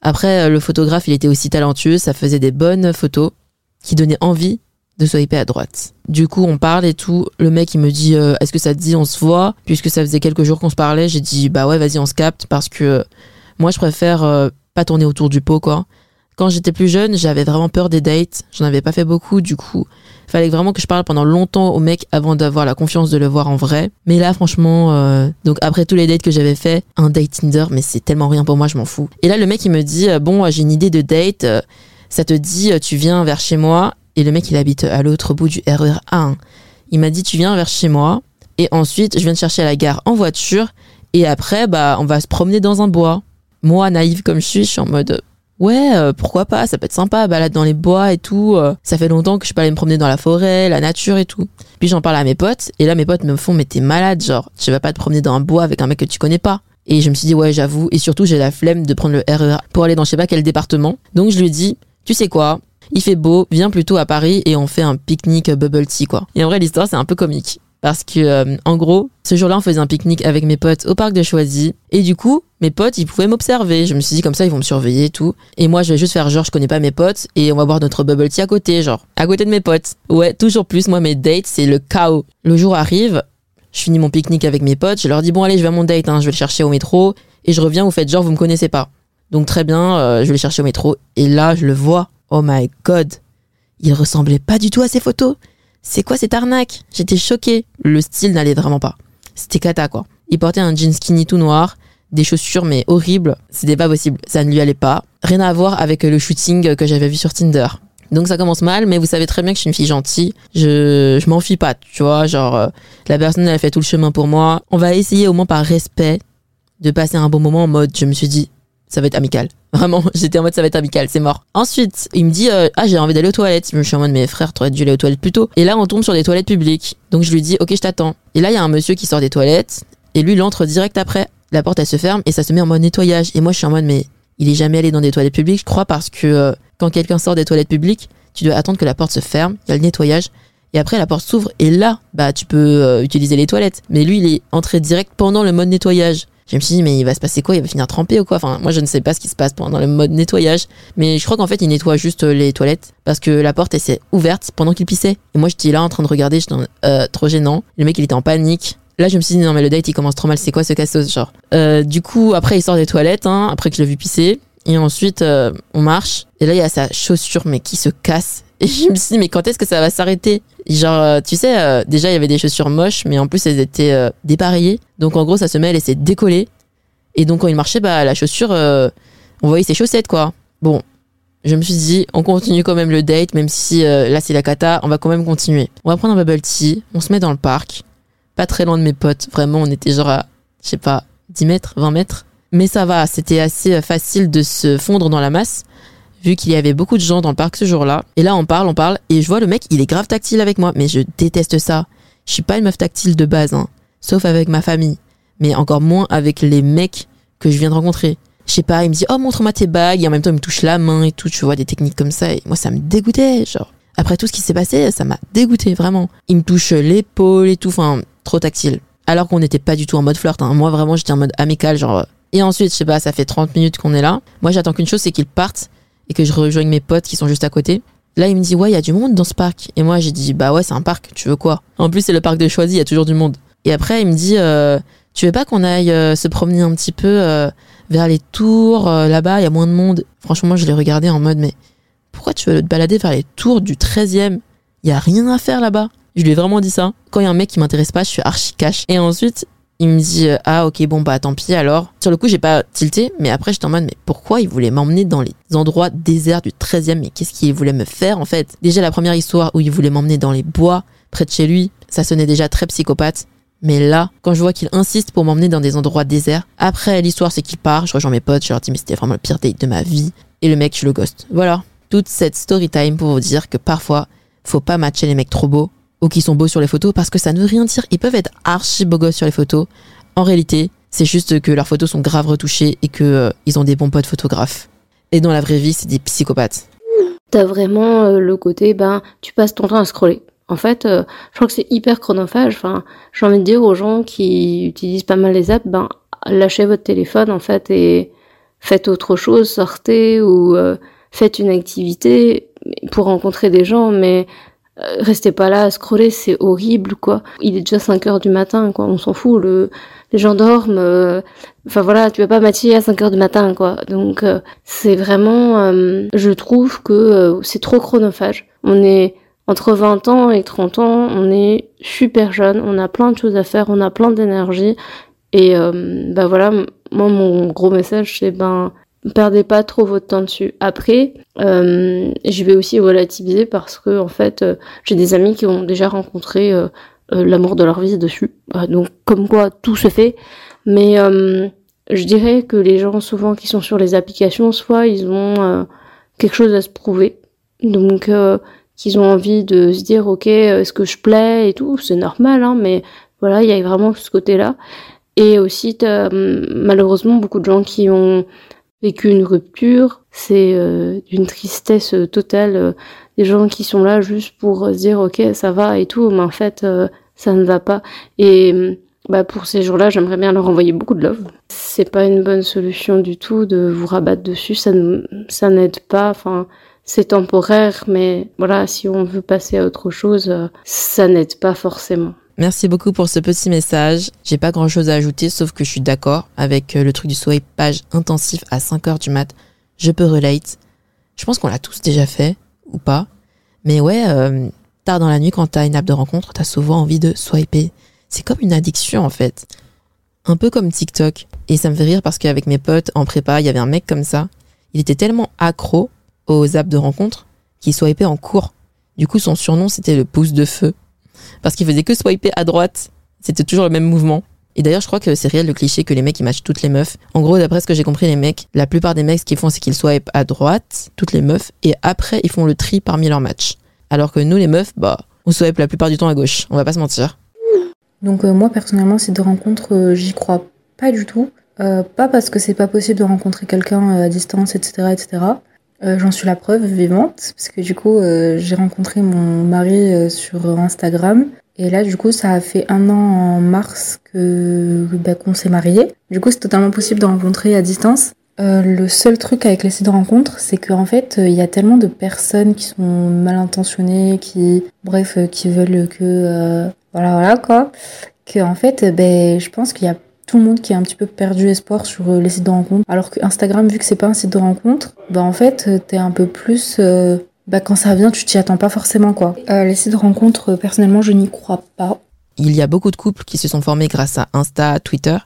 Après, euh, le photographe, il était aussi talentueux. Ça faisait des bonnes photos qui donnaient envie de swiper à droite. Du coup, on parle et tout. Le mec, il me dit euh, Est-ce que ça te dit, on se voit? Puisque ça faisait quelques jours qu'on se parlait, j'ai dit Bah ouais, vas-y, on se capte. Parce que euh, moi, je préfère pas tourner autour du pot, quoi. Quand j'étais plus jeune, j'avais vraiment peur des dates. J'en avais pas fait beaucoup, du coup. Fallait vraiment que je parle pendant longtemps au mec avant d'avoir la confiance de le voir en vrai. Mais là, franchement, donc après tous les dates que j'avais fait, un date Tinder, mais c'est tellement rien pour moi, je m'en fous. Et là, le mec, il me dit Bon, j'ai une idée de date. ça te dit, tu viens vers chez moi? Et le mec, il habite à l'autre bout du RER A1. Il m'a dit, tu viens vers chez moi. Et ensuite, je viens te chercher à la gare en voiture. Et après, bah, on va se promener dans un bois. Moi, naïve comme je suis, je suis en mode, ouais, euh, pourquoi pas, ça peut être sympa, balade dans les bois et tout. Euh. ça fait longtemps que je peux aller me promener dans la forêt, la nature et tout. Puis j'en parle à mes potes. Et là, mes potes me font, mais t'es malade, genre, tu vas pas te promener dans un bois avec un mec que tu connais pas. Et je me suis dit, ouais, j'avoue. Et surtout, j'ai la flemme de prendre le RER pour aller dans je sais pas quel département. Donc je lui dis, tu sais quoi, il fait beau, viens plutôt à Paris et on fait un pique-nique bubble tea quoi. Et en vrai l'histoire c'est un peu comique parce que euh, en gros ce jour-là on faisait un pique-nique avec mes potes au parc de Choisy et du coup mes potes ils pouvaient m'observer. Je me suis dit comme ça ils vont me surveiller et tout. Et moi je vais juste faire genre je connais pas mes potes et on va boire notre bubble tea à côté genre à côté de mes potes. Ouais toujours plus moi mes dates c'est le chaos. Le jour arrive, je finis mon pique-nique avec mes potes, je leur dis bon allez je vais à mon date, hein, je vais le chercher au métro et je reviens vous faites genre vous me connaissez pas. Donc très bien, euh, je vais le chercher au métro et là je le vois Oh my god, il ressemblait pas du tout à ses photos. C'est quoi cette arnaque? J'étais choquée. Le style n'allait vraiment pas. C'était cata quoi. Il portait un jean skinny tout noir, des chaussures mais horribles. C'était pas possible. Ça ne lui allait pas. Rien à voir avec le shooting que j'avais vu sur Tinder. Donc ça commence mal, mais vous savez très bien que je suis une fille gentille. Je, je m'en fie pas, tu vois. Genre, euh, la personne, elle a fait tout le chemin pour moi. On va essayer au moins par respect de passer un bon moment en mode, je me suis dit, ça va être amical. Vraiment, j'étais en mode ça va être amical, c'est mort. Ensuite, il me dit euh, ah j'ai envie d'aller aux toilettes. Je me suis en mode mes frères, t'aurais dû aller aux toilettes plus tôt. Et là on tombe sur des toilettes publiques. Donc je lui dis ok je t'attends. Et là il y a un monsieur qui sort des toilettes et lui il entre direct après. La porte elle se ferme et ça se met en mode nettoyage. Et moi je suis en mode mais il est jamais allé dans des toilettes publiques, je crois parce que euh, quand quelqu'un sort des toilettes publiques, tu dois attendre que la porte se ferme, il y a le nettoyage. Et après, la porte s'ouvre et là, bah, tu peux euh, utiliser les toilettes. Mais lui, il est entré direct pendant le mode nettoyage. Je me suis dit, mais il va se passer quoi? Il va finir trempé ou quoi? Enfin, moi, je ne sais pas ce qui se passe pendant le mode nettoyage. Mais je crois qu'en fait, il nettoie juste euh, les toilettes parce que la porte, elle s'est ouverte pendant qu'il pissait. Et moi, j'étais là en train de regarder, j'étais euh, trop gênant. Le mec, il était en panique. Là, je me suis dit, non, mais le date, il commence trop mal. C'est quoi ce cassos, genre? Euh, Du coup, après, il sort des toilettes, hein, après que je l'ai vu pisser. Et ensuite, euh, on marche. Et là, il y a sa chaussure, mais qui se casse. Et je me suis dit, mais quand est-ce que ça va s'arrêter? Genre, euh, tu sais, euh, déjà, il y avait des chaussures moches, mais en plus, elles étaient euh, dépareillées. Donc, en gros, sa semelle, elle s'est décollée. Et donc, quand il marchait, bah, la chaussure, on voyait ses chaussettes, quoi. Bon, je me suis dit, on continue quand même le date, même si là, c'est la cata, on va quand même continuer. On va prendre un bubble tea, on se met dans le parc. pas très loin de mes potes. Vraiment, on était genre à, je sais pas, 10 mètres, 20 mètres. Mais ça va, c'était assez facile de se fondre dans la masse, vu qu'il y avait beaucoup de gens dans le parc ce jour-là. Et là, on parle, on parle, et je vois le mec, il est grave tactile avec moi, mais je déteste ça. Je suis pas une meuf tactile de base, hein, sauf avec ma famille, mais encore moins avec les mecs que je viens de rencontrer. Je sais pas, il me dit, oh, montre-moi tes bagues, et en même temps, il me touche la main et tout, tu vois, des techniques comme ça, et moi, ça me dégoûtait, genre. Après tout ce qui s'est passé, ça m'a dégoûté, vraiment. Il me touche l'épaule et tout, enfin, trop tactile. Alors qu'on n'était pas du tout en mode flirt, hein. Moi, vraiment, j'étais en mode amical, genre, et ensuite, je sais pas, ça fait 30 minutes qu'on est là. Moi, j'attends qu'une chose, c'est qu'ils partent et que je rejoigne mes potes qui sont juste à côté. Là, il me dit, ouais, il y a du monde dans ce parc. Et moi, j'ai dit, bah ouais, c'est un parc, tu veux quoi? En plus, c'est le parc de Choisy, il y a toujours du monde. Et après, il me dit, euh, tu veux pas qu'on aille euh, se promener un petit peu euh, vers les tours Là-bas, il y a moins de monde. Franchement, je l'ai regardé en mode, mais pourquoi tu veux te balader vers les tours du 13e Il y a rien à faire là-bas. Je lui ai vraiment dit ça. Quand il y a un mec qui m'intéresse pas, je suis archi cash. Et ensuite, il me dit ah ok bon bah tant pis alors. Sur le coup j'ai pas tilté mais après j'étais en mode mais pourquoi il voulait m'emmener dans les endroits déserts du 13e mais qu'est-ce qu'il voulait me faire en fait? Déjà la première histoire où il voulait m'emmener dans les bois près de chez lui, ça sonnait déjà très psychopathe. Mais là, quand je vois qu'il insiste pour m'emmener dans des endroits déserts, après l'histoire c'est qu'il part, je rejoins mes potes, je leur dis mais c'était vraiment le pire date de ma vie et le mec je le ghost. Voilà, toute cette story time pour vous dire que parfois faut pas matcher les mecs trop beaux ou qui sont beaux sur les photos parce que ça ne veut rien dire. Ils peuvent être archi beaux gosses sur les photos. En réalité, c'est juste que leurs photos sont grave retouchées et que euh, ils ont des bons potes photographes. Et dans la vraie vie, c'est des psychopathes. T'as vraiment euh, le côté, ben, tu passes ton temps à scroller. En fait, euh, je crois que c'est hyper chronophage. Enfin, j'ai envie de dire aux gens qui utilisent pas mal les apps, ben, lâchez votre téléphone, en fait, et faites autre chose, sortez ou faites une activité pour rencontrer des gens, mais restez pas là à scroller, c'est horrible, quoi. Il est déjà 5 heures du matin, quoi. On s'en fout, le, les gens dorment. Euh, enfin voilà, tu vas pas matcher à 5 heures du matin, quoi. Donc euh, c'est vraiment, je trouve que c'est trop chronophage. On est entre 20 ans et 30 ans, on est super jeune, on a plein de choses à faire, on a plein d'énergie. Et bah voilà, moi mon gros message c'est ben perdez pas trop votre temps dessus. Après, euh, je vais aussi relativiser parce que en fait, euh, j'ai des amis qui ont déjà rencontré euh, l'amour de leur vie dessus. donc, comme quoi, tout se fait. Mais je dirais que les gens souvent qui sont sur les applications, soit ils ont quelque chose à se prouver, donc qu'ils ont envie de se dire, ok, est-ce que je plais? et tout, c'est normal, hein, mais voilà, il y a vraiment ce côté-là. Et aussi, malheureusement beaucoup de gens qui ont vécu une rupture, c'est euh, d'une tristesse euh, totale. Euh, des gens qui sont là juste pour dire ok ça va et tout, mais en fait ça ne va pas. Et bah pour ces jours-là, j'aimerais bien leur envoyer beaucoup de love. C'est pas une bonne solution du tout de vous rabattre dessus, ça ça n'aide pas. Enfin, c'est temporaire, mais voilà, si on veut passer à autre chose, ça n'aide pas forcément. Merci beaucoup pour ce petit message. J'ai pas grand chose à ajouter, sauf que je suis d'accord avec euh, le truc du swipe page intensif à 5 heures du mat. Je peux relate. Je pense qu'on l'a tous déjà fait, ou pas. Mais ouais, euh, tard dans la nuit, quand t'as une app de rencontre, t'as souvent envie de swiper. C'est comme une addiction, en fait. Un peu comme TikTok. Et ça me fait rire parce qu'avec mes potes en prépa, il y avait un mec comme ça. Il était tellement accro aux apps de rencontre qu'il swipait en cours. Du coup, son surnom, c'était le pouce de feu parce qu'il faisait que swiper à droite. C'était toujours le même mouvement. Et d'ailleurs, je crois que c'est réel le cliché que les mecs ils matchent toutes les meufs. En gros, d'après ce que j'ai compris, les mecs, la plupart des mecs, ce qu'ils font, c'est qu'ils swipent à droite, toutes les meufs, et après, ils font le tri parmi leurs matchs. Alors que nous, les meufs, bah, on swipe la plupart du temps à gauche. On va pas se mentir. Donc, euh, moi, personnellement, ces deux rencontres, euh, j'y crois pas du tout. Euh, pas parce que c'est pas possible de rencontrer quelqu'un à distance, etc., etc. J'en suis la preuve vivante, parce que du coup, j'ai rencontré mon mari sur Instagram. Et là, du coup, ça a fait un an en mars que bah, qu'on s'est mariés. Du coup, c'est totalement possible de rencontrer à distance. Euh, le seul truc avec les sites de rencontres, c'est qu'en fait, il y a tellement de personnes qui sont mal intentionnées, qui, bref, euh, qui veulent que, euh, voilà, voilà, quoi, que en fait, ben, je pense qu'il y a tout le monde qui a un petit peu perdu espoir sur les sites de rencontres. Alors que Instagram, vu que c'est pas un site de rencontre, ben en fait, t'es un peu plus bah, quand ça vient, tu t'y attends pas forcément, quoi. Euh, les sites de rencontres, euh, personnellement, je n'y crois pas. Il y a beaucoup de couples qui se sont formés grâce à Insta, Twitter,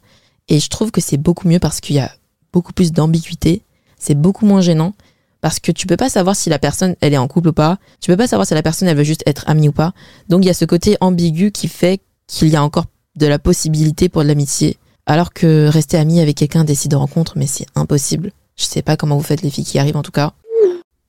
et je trouve que c'est beaucoup mieux parce qu'il y a beaucoup plus d'ambiguïté, c'est beaucoup moins gênant, parce que tu peux pas savoir si la personne, elle est en couple ou pas, tu peux pas savoir si la personne, elle veut juste être amie ou pas. Donc il y a ce côté ambigu qui fait qu'il y a encore de la possibilité pour de l'amitié, alors que rester ami avec quelqu'un sites de rencontre, mais c'est impossible. Je sais pas comment vous faites les filles qui arrivent en tout cas.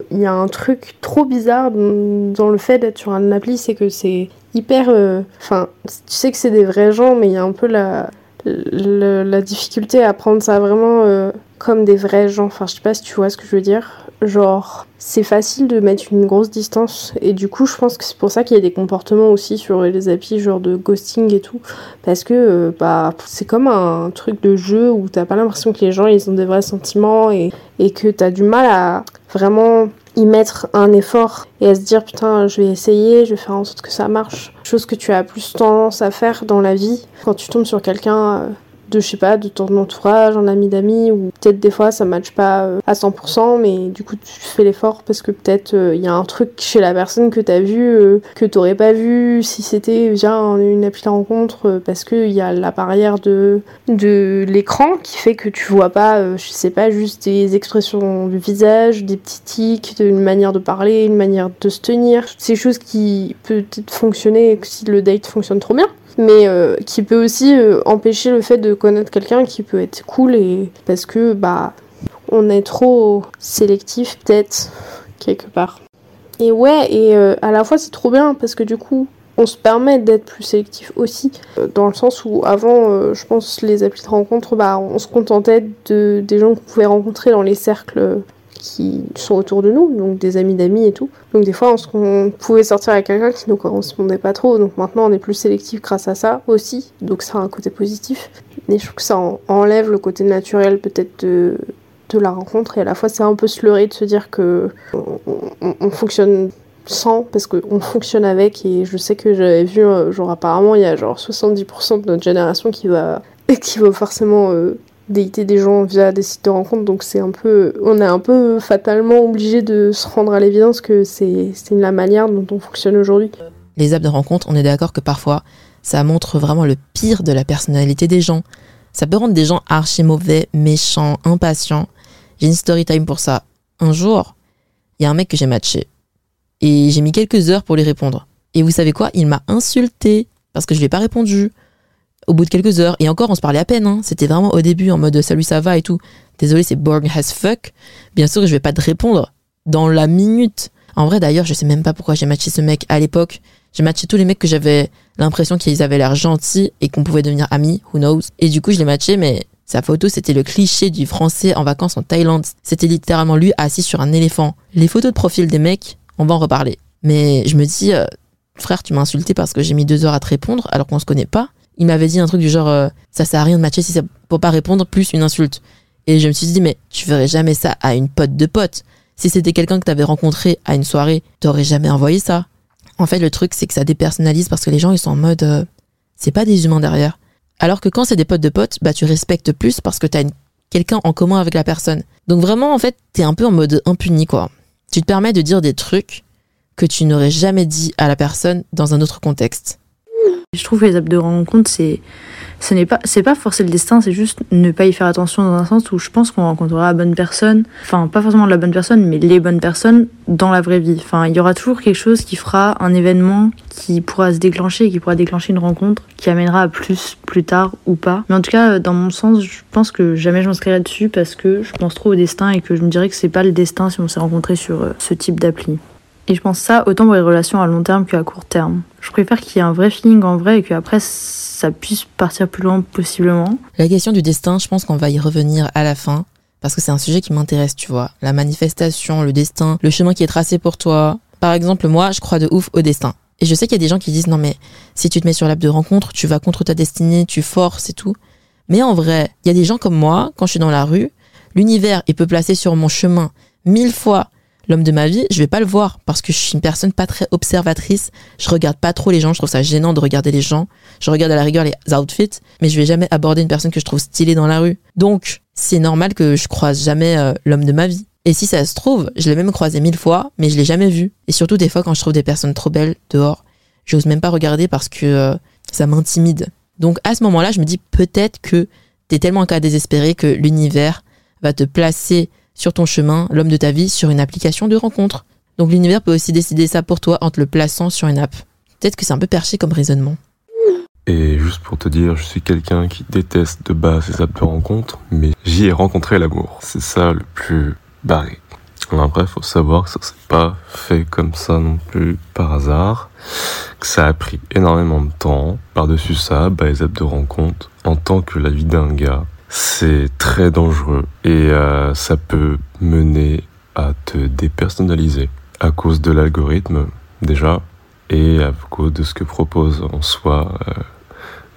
Il y a un truc trop bizarre dans le fait d'être sur un appli, c'est que c'est hyper. euh, Enfin, tu sais que c'est des vrais gens, mais il y a un peu la, la difficulté à prendre ça vraiment euh, comme des vrais gens. Enfin, je sais pas si tu vois ce que je veux dire. Genre, c'est facile de mettre une grosse distance, et du coup, je pense que c'est pour ça qu'il y a des comportements aussi sur les applis, genre de ghosting et tout. Parce que euh, bah, c'est comme un truc de jeu où t'as pas l'impression que les gens ils ont des vrais sentiments et, et que t'as du mal à vraiment y mettre un effort et à se dire putain je vais essayer, je vais faire en sorte que ça marche. Chose que tu as plus tendance à faire dans la vie quand tu tombes sur quelqu'un euh, de je sais pas de ton entourage, un ami d'amis ou peut-être des fois ça matche pas euh, à 100% mais du coup tu fais l'effort parce que peut-être euh, il y a un truc chez la personne que t'as vu euh, que t'aurais pas vu si c'était via un- une appli de rencontre euh, parce que il y a la barrière de de l'écran qui fait que tu vois pas je sais pas juste des expressions du visage, des petits tics, une manière de parler, une manière de se tenir, toutes ces choses qui peut-être fonctionner si le date fonctionne trop bien mais euh, qui peut aussi euh, empêcher le fait de connaître quelqu'un qui peut être cool et parce que bah on est trop sélectif peut-être quelque part. Et ouais et euh, à la fois c'est trop bien parce que du coup on se permet d'être plus sélectif aussi dans le sens où avant je pense les applis de rencontre bah on se contentait de des gens qu'on pouvait rencontrer dans les cercles qui sont autour de nous, donc des amis d'amis et tout. Donc des fois, on, se- pouvait sortir avec quelqu'un qui nous correspondait pas trop. Donc maintenant, on est plus sélectif grâce à ça aussi. Donc ça a un côté positif. Mais je trouve que ça en- enlève le côté naturel peut-être de, de la rencontre. Et à la fois, c'est un peu se de se dire que on fonctionne sans parce qu'on fonctionne avec. Et je sais que j'avais vu, euh, genre apparemment, il y a genre 70% de notre génération qui va, qui va forcément euh, dater des gens via des sites de rencontres, donc c'est un peu, on est un peu fatalement obligé de se rendre à l'évidence que c'est c'est la manière dont on fonctionne aujourd'hui. Les apps de rencontre, on est d'accord que parfois, ça montre vraiment le pire de la personnalité des gens. Ça peut rendre des gens archi mauvais, méchants, impatients. J'ai une story time pour ça. Un jour, il y a un mec que j'ai matché. Et j'ai mis quelques heures pour lui répondre. Et vous savez quoi? Il m'a insulté parce que je lui ai pas répondu. Au bout de quelques heures, et encore on se parlait à peine, hein. c'était vraiment au début en mode salut ça va et tout. Désolé, c'est boring as fuck. Bien sûr, je vais pas te répondre dans la minute. En vrai, d'ailleurs, je sais même pas pourquoi j'ai matché ce mec à l'époque. J'ai matché tous les mecs que j'avais l'impression qu'ils avaient l'air gentils et qu'on pouvait devenir amis, who knows? Et du coup, je l'ai matché, mais sa photo, c'était le cliché du français en vacances en Thaïlande. C'était littéralement lui assis sur un éléphant. Les photos de profil des mecs, on va en reparler. Mais je me dis, euh, frère, tu m'as insulté parce que j'ai mis deux heures à te répondre alors qu'on se connaît pas. Il m'avait dit un truc du genre, euh, ça sert à rien de matcher si c'est pour pas répondre, plus une insulte. Et je me suis dit, mais tu ferais jamais ça à une pote de pote. Si c'était quelqu'un que t'avais rencontré à une soirée, t'aurais jamais envoyé ça. En fait, le truc, c'est que ça dépersonnalise parce que les gens, ils sont en mode, euh, c'est pas des humains derrière. Alors que quand c'est des potes de potes, bah, tu respectes plus parce que t'as une- quelqu'un en commun avec la personne. Donc vraiment, en fait, t'es un peu en mode impuni, quoi. Tu te permets de dire des trucs que tu n'aurais jamais dit à la personne dans un autre contexte. Je trouve que les apps de rencontre, c'est, ce n'est pas, c'est pas forcer le destin, c'est juste ne pas y faire attention dans un sens où je pense qu'on rencontrera la bonne personne, enfin pas forcément la bonne personne, mais les bonnes personnes dans la vraie vie. Enfin, il y aura toujours quelque chose qui fera un événement qui pourra se déclencher, qui pourra déclencher une rencontre, qui amènera à plus plus tard ou pas. Mais en tout cas, dans mon sens, je pense que jamais je m'inscrirai dessus parce que je pense trop au destin et que je me dirais que c'est pas le destin si on s'est rencontré sur euh, ce type d'appli. Et je pense ça autant pour les relations à long terme qu'à court terme. Je préfère qu'il y ait un vrai feeling en vrai et qu'après ça puisse partir plus loin possiblement. La question du destin, je pense qu'on va y revenir à la fin. Parce que c'est un sujet qui m'intéresse, tu vois. La manifestation, le destin, le chemin qui est tracé pour toi. Par exemple, moi, je crois de ouf au destin. Et je sais qu'il y a des gens qui disent non mais si tu te mets sur l'app de rencontre, tu vas contre ta destinée, tu forces et tout. Mais en vrai, il y a des gens comme moi, quand je suis dans la rue, l'univers, il peut placer sur mon chemin mille fois l'homme de ma vie, je vais pas le voir parce que je suis une personne pas très observatrice. Je regarde pas trop les gens, je trouve ça gênant de regarder les gens. Je regarde à la rigueur les outfits, mais je vais jamais aborder une personne que je trouve stylée dans la rue. Donc, c'est normal que je croise jamais euh, l'homme de ma vie. Et si ça se trouve, je l'ai même croisé mille fois, mais je l'ai jamais vu. Et surtout, des fois, quand je trouve des personnes trop belles dehors, j'ose même pas regarder parce que euh, ça m'intimide. Donc, à ce moment-là, je me dis peut-être que t'es tellement un cas désespéré que l'univers va te placer sur ton chemin l'homme de ta vie sur une application de rencontre. Donc l'univers peut aussi décider ça pour toi en te le plaçant sur une app. Peut-être que c'est un peu perché comme raisonnement. Et juste pour te dire, je suis quelqu'un qui déteste de base les apps de rencontre, mais j'y ai rencontré l'amour. C'est ça le plus barré. Après, faut savoir que ça s'est pas fait comme ça non plus par hasard, que ça a pris énormément de temps. Par-dessus ça, bah, les apps de rencontre, en tant que la vie d'un gars, c'est très dangereux et euh, ça peut mener à te dépersonnaliser à cause de l'algorithme déjà et à cause de ce que propose en soi euh,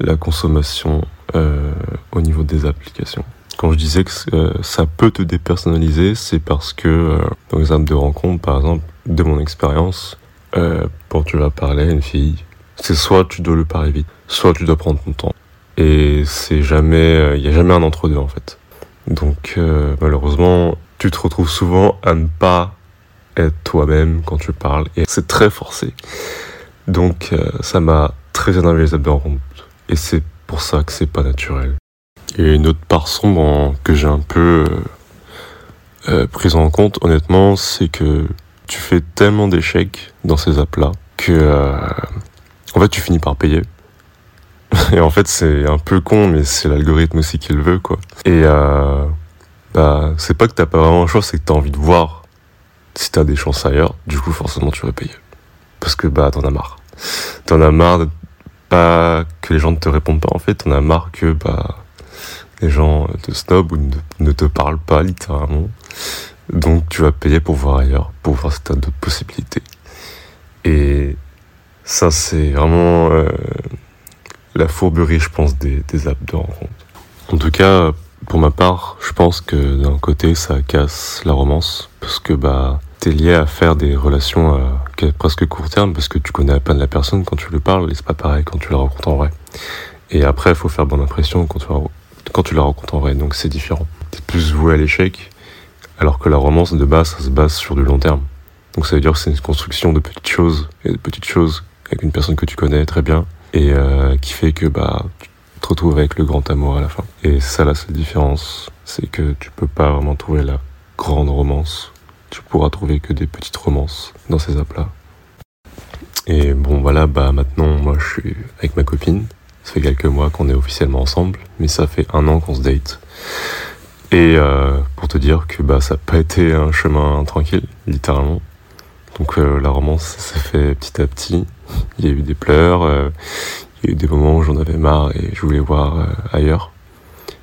la consommation euh, au niveau des applications. Quand je disais que ça peut te dépersonnaliser, c'est parce que dans apps de rencontre, par exemple, de mon expérience, quand tu vas parler à une fille, c'est soit tu dois le parler vite, soit tu dois prendre ton temps. Et c'est jamais, il n'y a jamais un entre deux en fait. Donc malheureusement, tu te retrouves souvent à ne pas être toi-même quand tu parles et c'est très forcé. Donc ça m'a très énervé les rencontre et c'est pour ça que c'est pas naturel. Et une autre part sombre que j'ai un peu euh, euh, prise en compte, honnêtement, c'est que tu fais tellement d'échecs dans ces apps-là que euh, en fait tu finis par payer. Et en fait c'est un peu con, mais c'est l'algorithme aussi qui le veut, quoi. Et euh, bah c'est pas que t'as pas vraiment le choix, c'est que t'as envie de voir si t'as des chances ailleurs. Du coup forcément tu vas payer parce que bah t'en as marre. T'en as marre pas que les gens ne te répondent pas en fait. T'en as marre que bah les gens te snob ou ne, te parlent pas littéralement. Donc tu vas payer pour voir ailleurs, pour voir si tu as d'autres possibilités. Et ça, c'est vraiment euh, la fourberie, je pense, des, des apps de. En tout cas, pour ma part, je pense que d'un côté, ça casse la romance, parce que bah, t'es lié à faire des relations à presque court terme, parce que tu connais à peine la personne quand tu lui parles, et c'est pas pareil quand tu la rencontres en vrai. Et après, il faut faire bonne impression quand tu la quand tu la rencontres en vrai, donc c'est différent. T'es plus voué à l'échec, alors que la romance de base, ça se base sur du long terme. Donc ça veut dire que c'est une construction de petites choses, et de petites choses avec une personne que tu connais très bien, et euh, qui fait que bah, tu te retrouves avec le grand amour à la fin. Et ça, la seule différence, c'est que tu peux pas vraiment trouver la grande romance. Tu pourras trouver que des petites romances dans ces apps-là. Et bon, voilà, bah maintenant, moi, je suis avec ma copine. Ça fait quelques mois qu'on est officiellement ensemble, mais ça fait un an qu'on se date. Et euh, pour te dire que bah, ça n'a pas été un chemin tranquille, littéralement. Donc euh, la romance s'est fait petit à petit. Il y a eu des pleurs, euh, il y a eu des moments où j'en avais marre et je voulais voir euh, ailleurs.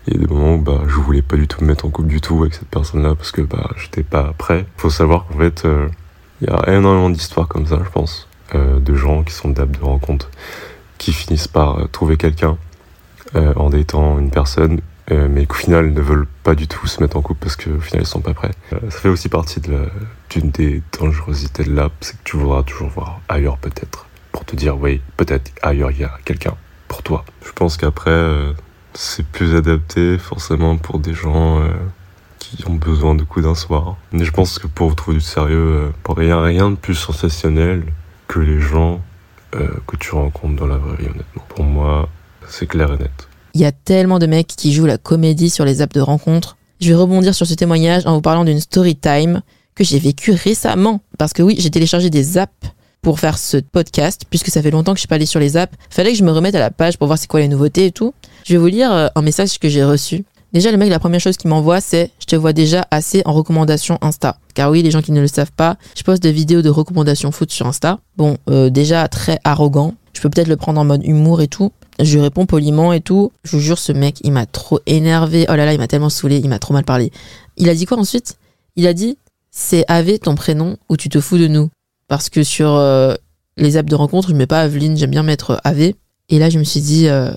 Il y a des moments où bah, je voulais pas du tout me mettre en couple du tout avec cette personne-là parce que bah, j'étais pas prêt. Faut savoir qu'en fait, il y a énormément d'histoires comme ça, je pense, de gens qui sont d'apps de rencontre qui finissent par trouver quelqu'un en datant une personne, euh, mais qu'au final ne veulent pas du tout se mettre en couple parce qu'au final ils sont pas prêts. Euh, ça fait aussi partie d'une des dangerosités de l'app, c'est que tu voudras toujours voir ailleurs peut-être, pour te dire oui, peut-être ailleurs il y a quelqu'un pour toi. Je pense qu'après euh, c'est plus adapté forcément pour des gens qui ont besoin de coups d'un soir. Mais je pense que pour trouver du sérieux, il n'y a rien de plus sensationnel que les gens que tu rencontres dans la vraie vie, honnêtement. Pour moi, c'est clair et net. Il y a tellement de mecs qui jouent la comédie sur les apps de rencontre. Je vais rebondir sur ce témoignage en vous parlant d'une story time que j'ai vécue récemment. Parce que oui, j'ai téléchargé des apps pour faire ce podcast, puisque ça fait longtemps que je suis pas allée sur les apps. Fallait que je me remette à la page pour voir c'est quoi les nouveautés et tout. Je vais vous lire euh, un message que j'ai reçu. Déjà, le mec, la première chose qu'il m'envoie, c'est Je te vois déjà assez en recommandation Insta. Car oui, les gens qui ne le savent pas, je poste des vidéos de recommandations foot sur Insta. Bon, euh, déjà très arrogant. Je peux peut-être le prendre en mode humour et tout. Je lui réponds poliment et tout. Je vous jure, ce mec, il m'a trop énervé. Oh là là, il m'a tellement saoulé, il m'a trop mal parlé. Il a dit quoi ensuite? Il a dit C'est Ave ton prénom ou tu te fous de nous? Parce que sur euh, les apps de rencontre, je mets pas Aveline, j'aime bien mettre Ave. Et là, je me suis dit, euh,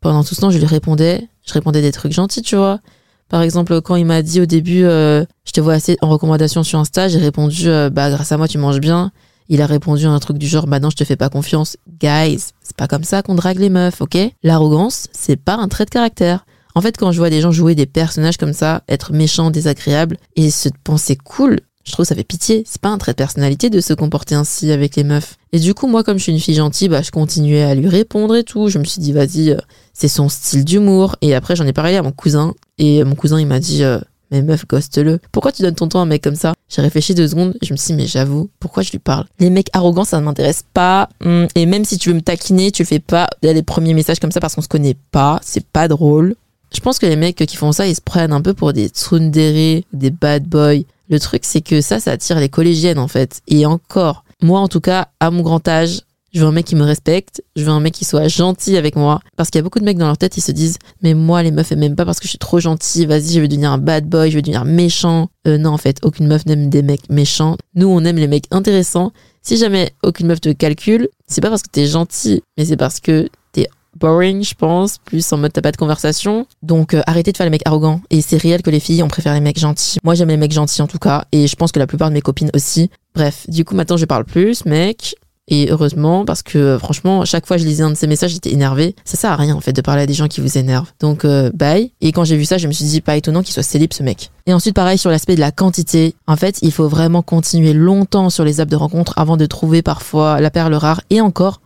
pendant tout ce temps, je lui répondais je répondais des trucs gentils, tu vois. Par exemple, quand il m'a dit au début, euh, je te vois assez en recommandation sur Insta, j'ai répondu, euh, bah grâce à moi tu manges bien. Il a répondu un truc du genre, bah non, je te fais pas confiance. Guys, c'est pas comme ça qu'on drague les meufs, ok? L'arrogance, c'est pas un trait de caractère. En fait, quand je vois des gens jouer des personnages comme ça, être méchants, désagréables, et se penser cool, je trouve ça fait pitié. C'est pas un trait de personnalité de se comporter ainsi avec les meufs. Et du coup, moi, comme je suis une fille gentille, bah, je continuais à lui répondre et tout. Je me suis dit, vas-y, euh, c'est son style d'humour. Et après, j'en ai parlé à mon cousin. Et mon cousin, il m'a dit, euh, Mais meuf, ghost-le. Pourquoi tu donnes ton temps à un mec comme ça? J'ai réfléchi deux secondes, je me suis dit, mais j'avoue, pourquoi je lui parle? Les mecs arrogants, ça ne m'intéresse pas. Hum, Et même si tu veux me taquiner, tu fais pas les premiers messages comme ça parce qu'on se connaît pas. C'est pas drôle. Je pense que les mecs qui font ça, ils se prennent un peu pour des tsundere, des bad boys. Le truc, c'est que ça, ça attire les collégiennes, en fait. Et encore, moi, en tout cas, à mon grand âge, je veux un mec qui me respecte, je veux un mec qui soit gentil avec moi. Parce qu'il y a beaucoup de mecs dans leur tête, ils se disent, mais moi, les meufs, elles m'aiment pas parce que je suis trop gentil, vas-y, je vais devenir un bad boy, je vais devenir méchant. Euh, non, en fait, aucune meuf n'aime des mecs méchants. Nous, on aime les mecs intéressants. Si jamais aucune meuf te calcule, c'est pas parce que t'es gentil, mais c'est parce que t'es boring, je pense, plus en mode t'as pas de conversation. Donc euh, arrêtez de faire les mecs arrogants. Et c'est réel que les filles, on préfère les mecs gentils. Moi, j'aime les mecs gentils en tout cas, et je pense que la plupart de mes copines aussi. Bref, du coup, maintenant, je parle plus, mec. Et heureusement, parce que euh, franchement, chaque fois que je lisais un de ces messages, j'étais énervée. Ça sert à rien, en fait, de parler à des gens qui vous énervent. Donc, euh, bye. Et quand j'ai vu ça, je me suis dit, pas étonnant qu'il soit célib, ce mec. Et ensuite, pareil, sur l'aspect de la quantité. En fait, il faut vraiment continuer longtemps sur les apps de rencontre avant de trouver parfois la perle rare. Et encore,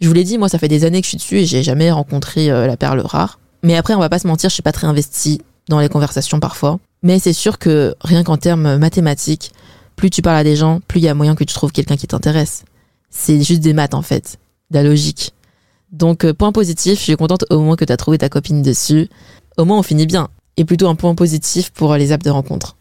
je vous l'ai dit, moi, ça fait des années que je suis dessus et j'ai jamais rencontré euh, la perle rare. Mais après, on va pas se mentir, je suis pas très investie dans les conversations parfois. Mais c'est sûr que rien qu'en termes mathématiques, plus tu parles à des gens, plus il y a moyen que tu trouves quelqu'un qui t'intéresse. C'est juste des maths en fait, de la logique. Donc euh, point positif, je suis contente au moins que tu as trouvé ta copine dessus. Au moins on finit bien. Et plutôt un point positif pour les apps de rencontre.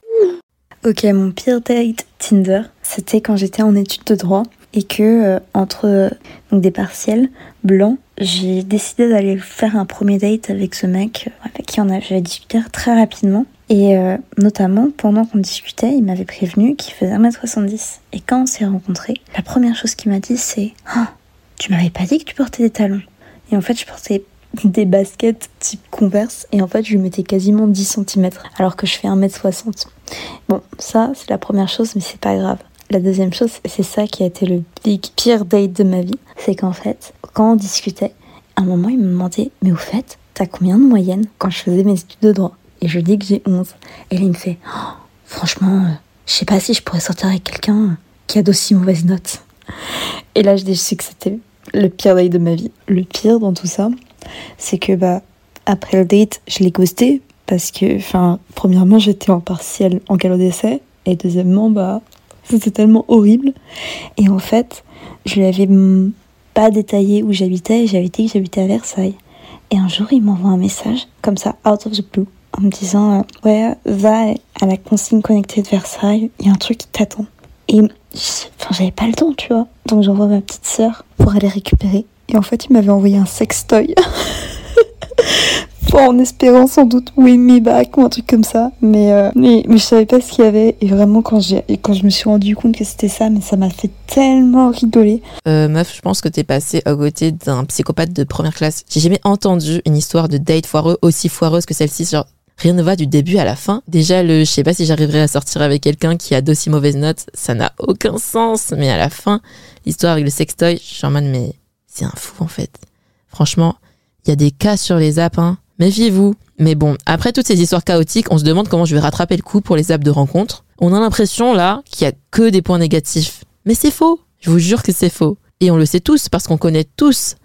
Ok, mon pire date Tinder, c'était quand j'étais en études de droit et que euh, entre euh, des partiels blancs, j'ai décidé d'aller faire un premier date avec ce mec avec qui on avait discuté très rapidement. Et euh, notamment, pendant qu'on discutait, il m'avait prévenu qu'il faisait 1m70. Et quand on s'est rencontrés, la première chose qu'il m'a dit, c'est Ah, Tu m'avais pas dit que tu portais des talons. Et en fait, je portais des baskets type Converse. Et en fait, je lui mettais quasiment 10 cm. Alors que je fais 1m60. Bon, ça, c'est la première chose, mais c'est pas grave. La deuxième chose, c'est ça qui a été le big pire date de ma vie. C'est qu'en fait, quand on discutait, à un moment, il me demandait Mais au fait, t'as combien de moyenne quand je faisais mes études de droit Et je dis que j'ai 11. Et là, il me fait Oh, Franchement, euh, je sais pas si je pourrais sortir avec quelqu'un euh, qui a d'aussi mauvaises notes. Et là, je su que c'était le pire date de ma vie. Le pire dans tout ça, c'est que bah après le date, je l'ai ghosté parce que, enfin, premièrement, j'étais en partiel en galop d'essai et deuxièmement, bah c'était tellement horrible. Et en fait, je lui avais pas détaillé où j'habitais et j'avais dit que j'habitais à Versailles. Et un jour, il m'envoie un message comme ça, out of the blue, en me disant euh, ouais, va à la consigne connectée de Versailles, il y a un truc qui t'attend. Et enfin, j'avais pas le temps, tu vois. Donc j'envoie ma petite sœur pour aller récupérer. Et en fait, il m'avait envoyé un sextoy. En espérant sans doute Win Me Back ou un truc comme ça. Mais, euh, mais, mais je savais pas ce qu'il y avait. Et vraiment, quand, j'ai, quand je me suis rendu compte que c'était ça, mais ça m'a fait tellement rigoler. Euh, meuf, je pense que t'es passé à côté d'un psychopathe de première classe. J'ai jamais entendu une histoire de date foireux aussi foireuse que celle-ci. Genre, rien ne va du début à la fin. Déjà, le, je sais pas si j'arriverai à sortir avec quelqu'un qui a d'aussi mauvaises notes. Ça n'a aucun sens. Mais à la fin, l'histoire avec le sextoy, je mais c'est un fou, en fait. Franchement, il y a des cas sur les apps, hein. Méfiez-vous. Mais bon, après toutes ces histoires chaotiques, on se demande comment je vais rattraper le coup pour les apps de rencontre. On a l'impression là qu'il y a que des points négatifs. Mais c'est faux. Je vous jure que c'est faux. Et on le sait tous parce qu'on connaît tous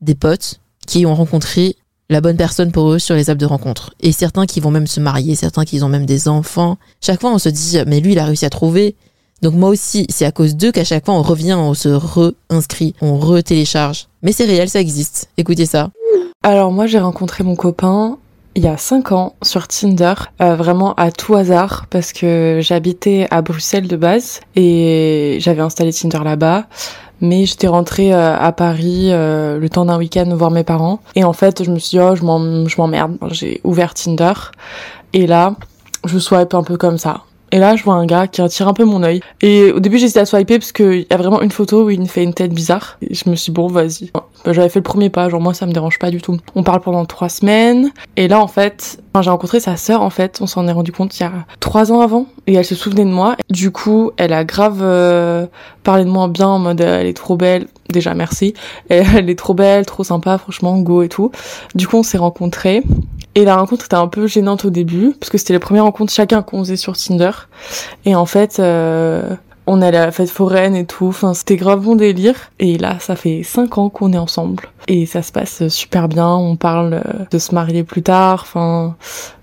des potes qui ont rencontré la bonne personne pour eux sur les apps de rencontre. Et certains qui vont même se marier, certains qui ont même des enfants. Chaque fois, on se dit, mais lui, il a réussi à trouver. Donc moi aussi, c'est à cause d'eux qu'à chaque fois, on revient, on se re-inscrit, on re-télécharge. Mais c'est réel, ça existe. Écoutez ça. Alors moi j'ai rencontré mon copain il y a 5 ans sur Tinder, euh, vraiment à tout hasard parce que j'habitais à Bruxelles de base et j'avais installé Tinder là-bas. Mais j'étais rentrée euh, à Paris euh, le temps d'un week-end voir mes parents. Et en fait, je me suis dit, oh, je m'emmerde. J'ai ouvert Tinder. Et là, je swipe un peu comme ça. Et là, je vois un gars qui attire un peu mon œil. Et au début, j'hésitais à swiper parce qu'il y a vraiment une photo où il me fait une tête bizarre. Et je me suis dit, bon, vas-y. Bah, J'avais fait le premier pas, genre moi, ça me dérange pas du tout. On parle pendant trois semaines. Et là, en fait, j'ai rencontré sa sœur, en fait. On s'en est rendu compte il y a trois ans avant. Et elle se souvenait de moi. Du coup, elle a grave euh, parlé de moi bien en mode, euh, elle est trop belle. Déjà, merci. Elle est trop belle, trop sympa, franchement, go et tout. Du coup, on s'est rencontrés. Et la rencontre était un peu gênante au début, parce que c'était les premières rencontres chacun qu'on faisait sur Tinder. Et en fait, euh, on allait à la fête foraine et tout, enfin c'était grave bon délire. Et là, ça fait cinq ans qu'on est ensemble. Et ça se passe super bien, on parle euh, de se marier plus tard, enfin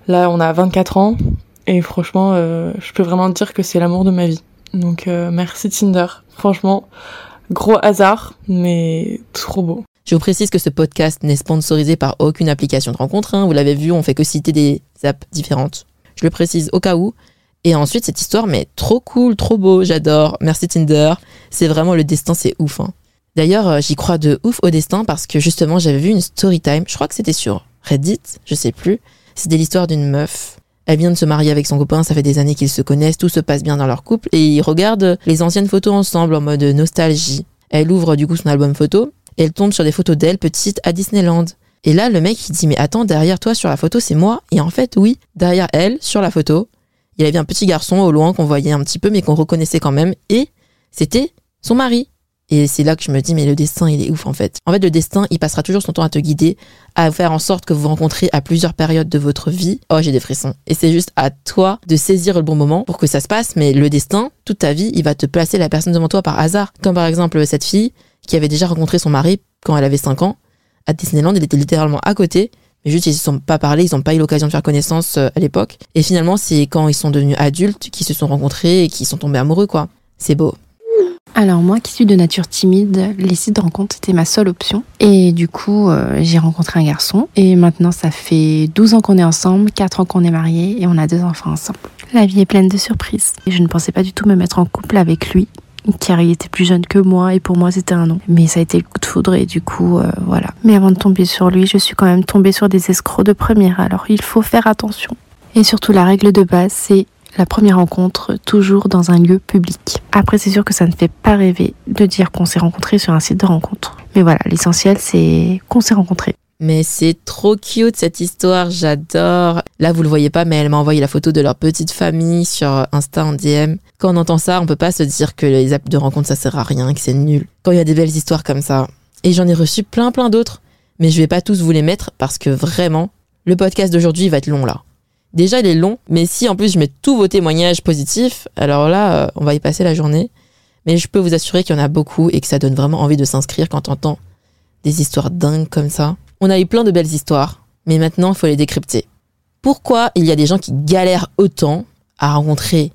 là on a 24 ans. Et franchement, euh, je peux vraiment dire que c'est l'amour de ma vie. Donc euh, merci Tinder. Franchement, gros hasard, mais trop beau. Je vous précise que ce podcast n'est sponsorisé par aucune application de rencontre. hein. Vous l'avez vu, on fait que citer des apps différentes. Je le précise au cas où. Et ensuite, cette histoire, mais trop cool, trop beau, j'adore. Merci Tinder. C'est vraiment le destin, c'est ouf. hein. D'ailleurs, euh, j'y crois de ouf au destin parce que justement, j'avais vu une story time. Je crois que c'était sur Reddit, je sais plus. C'était l'histoire d'une meuf. Elle vient de se marier avec son copain, ça fait des années qu'ils se connaissent, tout se passe bien dans leur couple et ils regardent les anciennes photos ensemble en mode nostalgie. Elle ouvre du coup son album photo elle tombe sur des photos d'elle petite à Disneyland. Et là, le mec il dit mais attends, derrière toi sur la photo c'est moi. Et en fait, oui, derrière elle sur la photo, il y avait un petit garçon au loin qu'on voyait un petit peu mais qu'on reconnaissait quand même et c'était son mari. Et c'est là que je me dis, mais le destin, il est ouf en fait. En fait, le destin, il passera toujours son temps à te guider, à faire en sorte que vous vous rencontrez à plusieurs périodes de votre vie. Oh, j'ai des frissons. Et c'est juste à toi de saisir le bon moment pour que ça se passe. Mais le destin, toute ta vie, il va te placer la personne devant toi par hasard. Comme par exemple cette fille qui avait déjà rencontré son mari quand elle avait 5 ans. À Disneyland, il était littéralement à côté. Mais juste, ils ne se sont pas parlé, ils n'ont pas eu l'occasion de faire connaissance euh, à l'époque. Et finalement, c'est quand ils sont devenus adultes qu'ils se sont rencontrés et qu'ils sont tombés amoureux, quoi. C'est beau. Alors moi qui suis de nature timide, les sites de rencontre étaient ma seule option. Et du coup, euh, j'ai rencontré un garçon. Et maintenant, ça fait 12 ans qu'on est ensemble, 4 ans qu'on est mariés et on a deux enfants ensemble. La vie est pleine de surprises. Et je ne pensais pas du tout me mettre en couple avec lui, car il était plus jeune que moi et pour moi c'était un non. Mais ça a été le coup de foudre et du coup, euh, voilà. Mais avant de tomber sur lui, je suis quand même tombée sur des escrocs de première, alors il faut faire attention. Et surtout, la règle de base, c'est la première rencontre toujours dans un lieu public. Après, c'est sûr que ça ne fait pas rêver de dire qu'on s'est rencontrés sur un site de rencontre. Mais voilà, l'essentiel, c'est qu'on s'est rencontrés. Mais c'est trop cute cette histoire, j'adore. Là, vous le voyez pas, mais elle m'a envoyé la photo de leur petite famille sur Insta en DM. Quand on entend ça, on peut pas se dire que les apps de rencontre ça sert à rien, que c'est nul. Quand il y a des belles histoires comme ça. Et j'en ai reçu plein plein d'autres. Mais je vais pas tous vous les mettre parce que vraiment, le podcast d'aujourd'hui va être long là. Déjà, il est long, mais si en plus je mets tous vos témoignages positifs, alors là, euh, on va y passer la journée. Mais je peux vous assurer qu'il y en a beaucoup et que ça donne vraiment envie de s'inscrire quand on entend des histoires dingues comme ça. On a eu plein de belles histoires, mais maintenant, il faut les décrypter. Pourquoi il y a des gens qui galèrent autant à rencontrer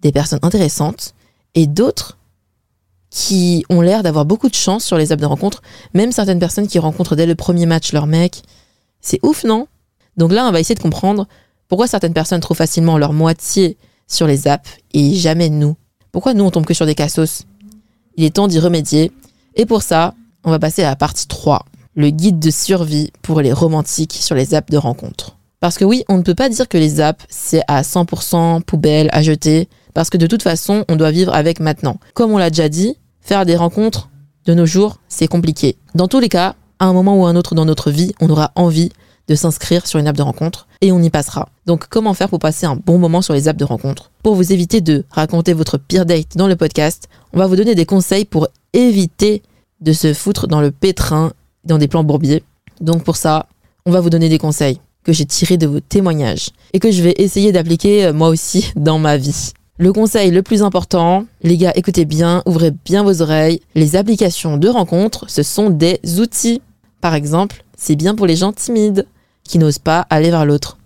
des personnes intéressantes et d'autres qui ont l'air d'avoir beaucoup de chance sur les apps de rencontre, même certaines personnes qui rencontrent dès le premier match leur mec? C'est ouf, non? Donc là, on va essayer de comprendre pourquoi certaines personnes trouvent facilement leur moitié sur les apps et jamais nous Pourquoi nous, on tombe que sur des cassos? Il est temps d'y remédier. Et pour ça, on va passer à la partie 3, le guide de survie pour les romantiques sur les apps de rencontre. Parce que oui, on ne peut pas dire que les apps, c'est à 100% poubelle à jeter, parce que de toute façon, on doit vivre avec maintenant. Comme on l'a déjà dit, faire des rencontres de nos jours, c'est compliqué. Dans tous les cas, à un moment ou un autre dans notre vie, on aura envie de s'inscrire sur une app de rencontre et on y passera. Donc comment faire pour passer un bon moment sur les apps de rencontre? Pour vous éviter de raconter votre pire date dans le podcast, on va vous donner des conseils pour éviter de se foutre dans le pétrin, dans des plans bourbiers. Donc pour ça, on va vous donner des conseils que j'ai tirés de vos témoignages et que je vais essayer d'appliquer euh, moi aussi dans ma vie. Le conseil le plus important, les gars, écoutez bien, ouvrez bien vos oreilles. Les applications de rencontre, ce sont des outils. Par exemple, c'est bien pour les gens timides qui n'osent pas aller vers l'autre.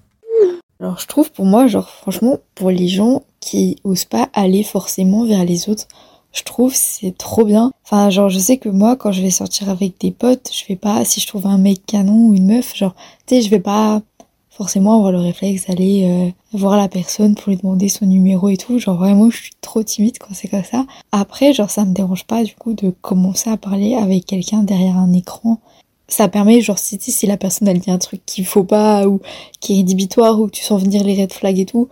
Alors je trouve pour moi, genre franchement, pour les gens qui osent pas aller forcément vers les autres, je trouve c'est trop bien. Enfin genre je sais que moi quand je vais sortir avec des potes, je vais pas si je trouve un mec canon ou une meuf, genre tu sais je vais pas forcément avoir le réflexe d'aller euh, voir la personne pour lui demander son numéro et tout. Genre vraiment je suis trop timide quand c'est comme ça. Après genre ça me dérange pas du coup de commencer à parler avec quelqu'un derrière un écran ça permet, genre, si, si la personne elle dit un truc qu'il faut pas, ou qui est rédhibitoire, ou tu sens venir les red flags et tout,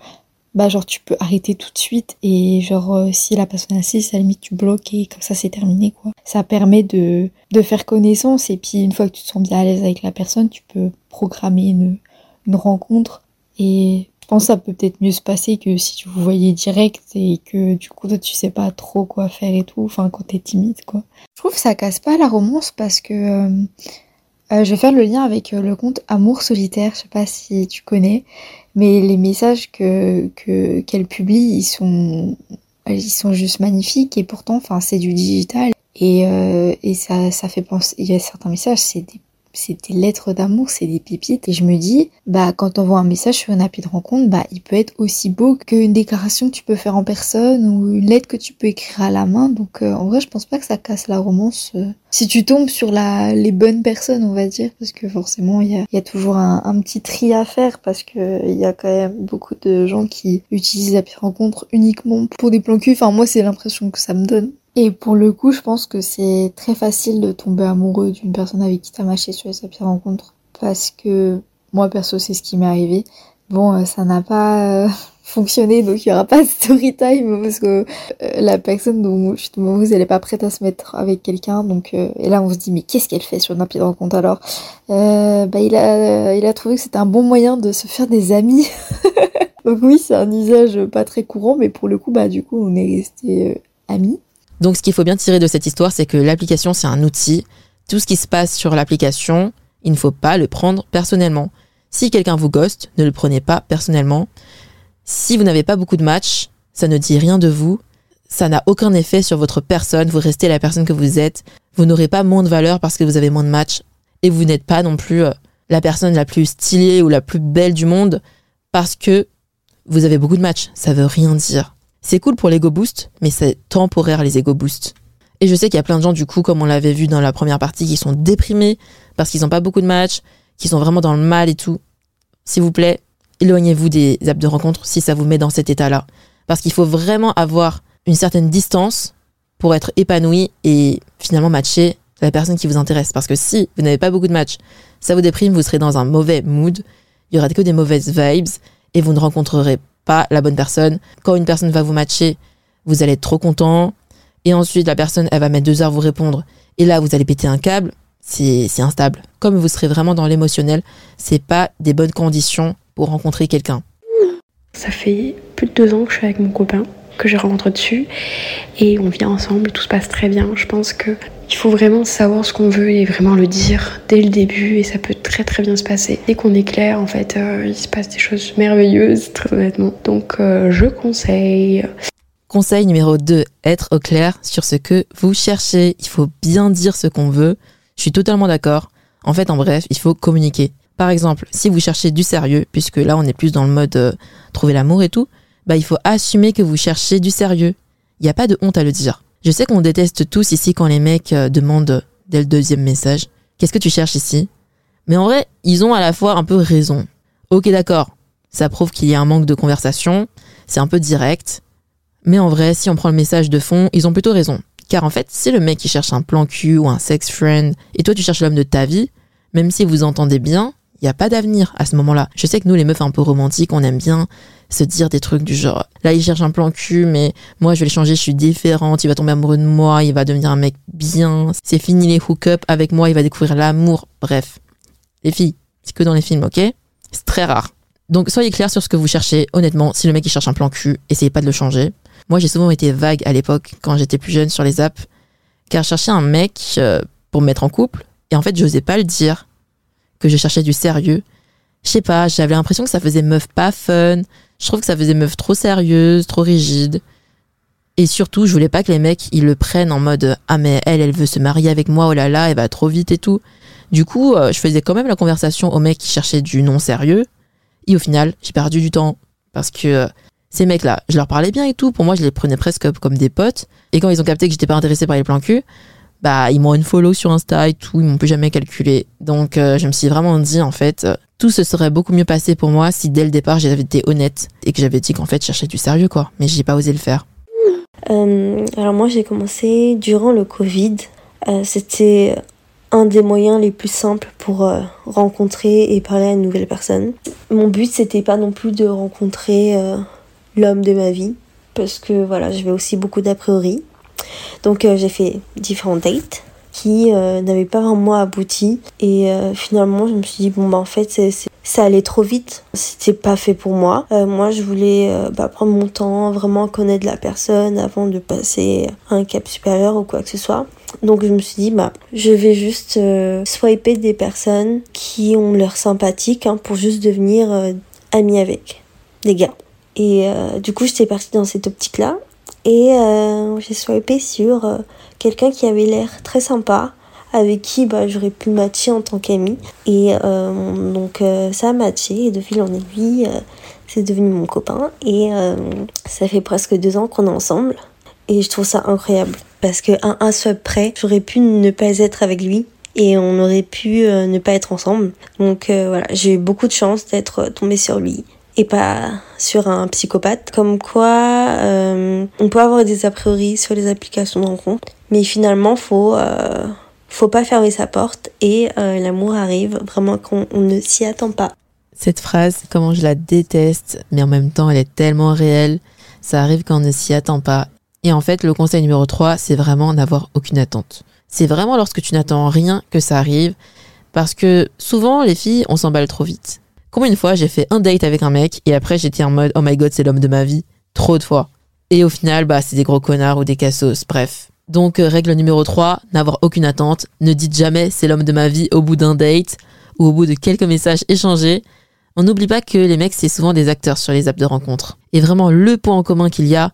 bah, genre, tu peux arrêter tout de suite, et genre, euh, si la personne assiste, à la limite, tu bloques, et comme ça, c'est terminé, quoi. Ça permet de, de faire connaissance, et puis, une fois que tu te sens bien à l'aise avec la personne, tu peux programmer une, une rencontre, et je pense que ça peut peut-être mieux se passer que si tu vous voyez direct, et que, du coup, toi, tu sais pas trop quoi faire et tout, enfin, quand t'es timide, quoi. Je trouve que ça casse pas la romance, parce que... Euh, euh, je vais faire le lien avec le compte Amour solitaire, je sais pas si tu connais, mais les messages que que- qu'elle publie, ils sont ils sont juste magnifiques et pourtant, enfin, c'est du digital et euh, et ça ça fait penser. Il y a certains messages, c'est des c'est des lettres d'amour, c'est des pépites. Et je me dis, bah, quand on voit un message sur une appli de rencontre, bah, il peut être aussi beau qu'une déclaration que tu peux faire en personne ou une lettre que tu peux écrire à la main. Donc, euh, en vrai, je pense pas que ça casse la romance. euh, si tu tombes sur la, les bonnes personnes, on va dire, parce que forcément, il y a, y a toujours un, un petit tri à faire parce que il y a quand même beaucoup de gens qui utilisent l'appli de rencontre uniquement pour des plans cul. Enfin, moi, c'est l'impression que ça me donne. Et pour le coup, je pense que c'est très facile de tomber amoureux d'une personne avec qui t'as matché sur les applis rencontre. Parce que moi, perso, c'est ce qui m'est arrivé. Bon, euh, ça n'a pas euh, fonctionné, donc il y aura pas de story time parce que euh, la personne dont justement vous elle est pas prête à se mettre avec quelqu'un. Donc et là, on se dit mais qu'est-ce qu'elle fait sur une appli de rencontre alors? Bah il a il a trouvé que c'était un bon moyen de se faire des amis. donc oui, c'est un usage pas très courant, mais pour le coup, bah du coup, on est resté amis. Donc ce qu'il faut bien tirer de cette histoire, c'est que l'application, c'est un outil. Tout ce qui se passe sur l'application, il ne faut pas le prendre personnellement. Si quelqu'un vous ghost, ne le prenez pas personnellement. Si vous n'avez pas beaucoup de matchs, ça ne dit rien de vous. Ça n'a aucun effet sur votre personne. Vous restez la personne que vous êtes. Vous n'aurez pas moins de valeur parce que vous avez moins de matchs. Et vous n'êtes pas non plus euh, la personne la plus stylée ou la plus belle du monde parce que vous avez beaucoup de matchs. Ça veut rien dire. C'est cool pour l'ego boost, mais c'est temporaire les ego boosts. Et je sais qu'il y a plein de gens, du coup, comme on l'avait vu dans la première partie, qui sont déprimés parce qu'ils n'ont pas beaucoup de matchs, qui sont vraiment dans le mal et tout. S'il vous plaît, éloignez-vous des apps de rencontre si ça vous met dans cet état-là. Parce qu'il faut vraiment avoir une certaine distance pour être épanoui et finalement matcher la personne qui vous intéresse. Parce que si vous n'avez pas beaucoup de matchs, ça vous déprime, vous serez dans un mauvais mood, il y aura que des mauvaises vibes et vous ne rencontrerez pas la bonne personne. Quand une personne va vous matcher, vous allez être trop content. Et ensuite, la personne, elle va mettre deux heures à vous répondre. Et là, vous allez péter un câble. C'est instable. Comme vous serez vraiment dans l'émotionnel, c'est pas des bonnes conditions pour rencontrer quelqu'un. Ça fait plus de deux ans que je suis avec mon copain, que j'ai rencontré dessus, et on vit ensemble, tout se passe très bien. Je pense que il faut vraiment savoir ce qu'on veut et vraiment le dire dès le début, et ça peut très très bien se passer. Dès qu'on est clair, en fait, euh, il se passe des choses merveilleuses, très honnêtement. Donc, euh, je conseille. Conseil numéro 2, être au clair sur ce que vous cherchez. Il faut bien dire ce qu'on veut. Je suis totalement d'accord. En fait, en bref, il faut communiquer. Par exemple, si vous cherchez du sérieux, puisque là on est plus dans le mode euh, trouver l'amour et tout, bah il faut assumer que vous cherchez du sérieux. Il n'y a pas de honte à le dire. Je sais qu'on déteste tous ici quand les mecs euh, demandent dès le deuxième message Qu'est-ce que tu cherches ici? Mais en vrai, ils ont à la fois un peu raison. Ok, d'accord, ça prouve qu'il y a un manque de conversation, c'est un peu direct. Mais en vrai, si on prend le message de fond, ils ont plutôt raison. Car en fait, si le mec qui cherche un plan cul ou un sex friend, et toi tu cherches l'homme de ta vie, même si vous entendez bien, il n'y a pas d'avenir à ce moment-là. Je sais que nous, les meufs un peu romantiques, on aime bien se dire des trucs du genre, là il cherche un plan cul, mais moi je vais le changer, je suis différente, il va tomber amoureux de moi, il va devenir un mec bien, c'est fini les hook-up, avec moi il va découvrir l'amour, bref. Les filles, c'est que dans les films, ok? C'est très rare. Donc soyez clairs sur ce que vous cherchez, honnêtement, si le mec il cherche un plan cul, essayez pas de le changer. Moi j'ai souvent été vague à l'époque, quand j'étais plus jeune sur les apps, car je cherchais un mec euh, pour me mettre en couple, et en fait j'osais pas le dire, que je cherchais du sérieux. Je sais pas, j'avais l'impression que ça faisait meuf pas fun. Je trouve que ça faisait meuf trop sérieuse, trop rigide. Et surtout, je voulais pas que les mecs, ils le prennent en mode Ah, mais elle, elle veut se marier avec moi, oh là là, elle va trop vite et tout. Du coup, euh, je faisais quand même la conversation aux mecs qui cherchaient du non sérieux. Et au final, j'ai perdu du temps. Parce que euh, ces mecs-là, je leur parlais bien et tout. Pour moi, je les prenais presque comme des potes. Et quand ils ont capté que j'étais pas intéressée par les plans cul, bah, ils m'ont unfollow sur Insta et tout. Ils m'ont plus jamais calculé. Donc, euh, je me suis vraiment dit, en fait, euh, tout se serait beaucoup mieux passé pour moi si dès le départ, j'avais été honnête et que j'avais dit qu'en fait, je cherchais du sérieux, quoi. Mais j'ai pas osé le faire. Euh, alors moi j'ai commencé durant le Covid. C'était un des moyens les plus simples pour rencontrer et parler à une nouvelle personne. Mon but c'était pas non plus de rencontrer l'homme de ma vie parce que voilà j'avais aussi beaucoup d'a priori. Donc euh, j'ai fait différents dates qui euh, n'avaient pas vraiment abouti. Et euh, finalement je me suis dit bon bah en fait c'est ça allait trop vite. C'était pas fait pour moi. Moi je voulais bah, prendre mon temps vraiment connaître la personne avant de passer un cap supérieur ou quoi que ce soit. Donc je me suis dit bah je vais juste swiper des personnes qui ont l'air sympathiques hein, pour juste devenir amie avec des gars. Et du coup j'étais partie dans cette optique là et euh, j'ai swipé sur euh, quelqu'un qui avait l'air très sympa, avec qui bah, j'aurais pu matcher en tant qu'ami. Et euh, donc ça a matché et de fil en aiguille, c'est devenu mon copain. Et ça fait presque deux ans qu'on est ensemble. Et je trouve ça incroyable parce qu'à un, un seul près, j'aurais pu ne pas être avec lui et on aurait pu ne pas être ensemble. Donc voilà, j'ai eu beaucoup de chance d'être tombée sur lui et pas sur un psychopathe. Comme quoi, on peut avoir des a priori sur les applications de rencontre, mais finalement, faut faut pas fermer sa porte et euh, l'amour arrive vraiment quand on ne s'y attend pas. Cette phrase, comment je la déteste, mais en même temps elle est tellement réelle, ça arrive quand on ne s'y attend pas. Et en fait, le conseil numéro 3, c'est vraiment n'avoir aucune attente. C'est vraiment lorsque tu n'attends rien que ça arrive, parce que souvent les filles, on s'emballe trop vite. Combien de fois j'ai fait un date avec un mec et après j'étais en mode oh my god c'est l'homme de ma vie Trop de fois. Et au final, bah c'est des gros connards ou des cassos, bref. Donc, euh, règle numéro 3, n'avoir aucune attente. Ne dites jamais c'est l'homme de ma vie au bout d'un date ou au bout de quelques messages échangés. On n'oublie pas que les mecs, c'est souvent des acteurs sur les apps de rencontre. Et vraiment, le point en commun qu'il y a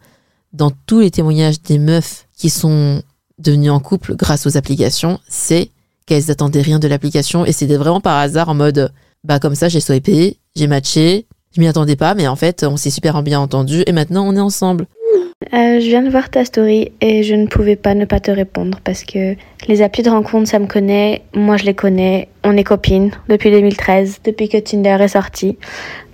dans tous les témoignages des meufs qui sont devenues en couple grâce aux applications, c'est qu'elles attendaient rien de l'application et c'était vraiment par hasard en mode bah comme ça j'ai swipé, j'ai matché, je m'y attendais pas mais en fait on s'est super bien entendu et maintenant on est ensemble. Euh, je viens de voir ta story et je ne pouvais pas ne pas te répondre parce que les applis de rencontre, ça me connaît, moi je les connais, on est copines depuis 2013, depuis que Tinder est sorti,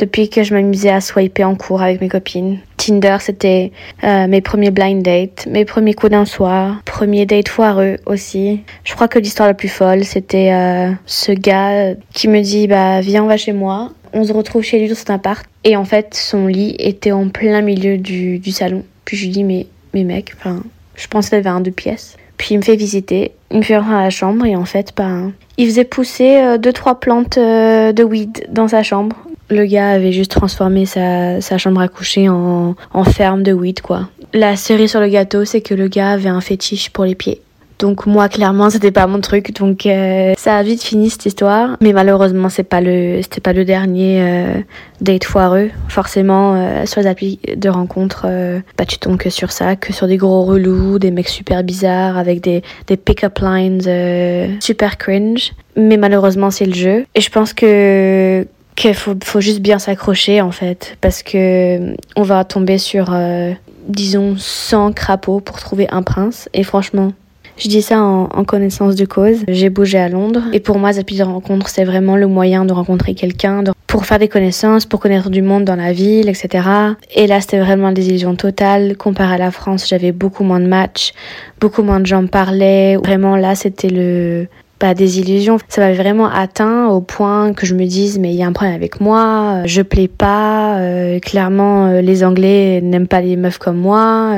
depuis que je m'amusais à swiper en cours avec mes copines. Tinder, c'était euh, mes premiers blind dates, mes premiers coups d'un soir, premier date foireux aussi. Je crois que l'histoire la plus folle, c'était euh, ce gars qui me dit bah viens on va chez moi. On se retrouve chez lui dans cet appart et en fait son lit était en plein milieu du salon. Puis je lui dis, mais, mais mec, enfin, je pense qu'il avait un deux pièces. Puis il me fait visiter, il me fait rentrer à la chambre et en fait, ben, il faisait pousser euh, deux, trois plantes euh, de weed dans sa chambre. Le gars avait juste transformé sa, sa chambre à coucher en, en ferme de weed, quoi. La cerise sur le gâteau, c'est que le gars avait un fétiche pour les pieds. Donc moi clairement c'était pas mon truc. Donc euh, ça a vite fini cette histoire. Mais malheureusement c'est pas le c'était pas le dernier euh, date foireux. Forcément euh, sur les applis de rencontre bah tu tombes que sur ça que sur des gros relous des mecs super bizarres avec des des pick-up lines super cringe. Mais malheureusement c'est le jeu. Et je pense que qu'il faut, faut juste bien s'accrocher en fait. Parce que on va tomber sur disons 100 crapauds pour trouver un prince. Et franchement je dis ça en, connaissance de cause. J'ai bougé à Londres et pour moi, Zappy de rencontre, c'est vraiment le moyen de rencontrer quelqu'un, pour faire des connaissances, pour connaître du monde dans la ville, etc. Et là, c'était vraiment une désillusion totale. Comparé à la France, j'avais beaucoup moins de matchs, beaucoup moins de gens parlaient. Vraiment, là, c'était le pas des illusions. Ça m'avait vraiment atteint au point que je me dise mais il y a un problème avec moi, euh, je plais pas, euh, clairement euh, les Anglais n'aiment pas les meufs comme moi.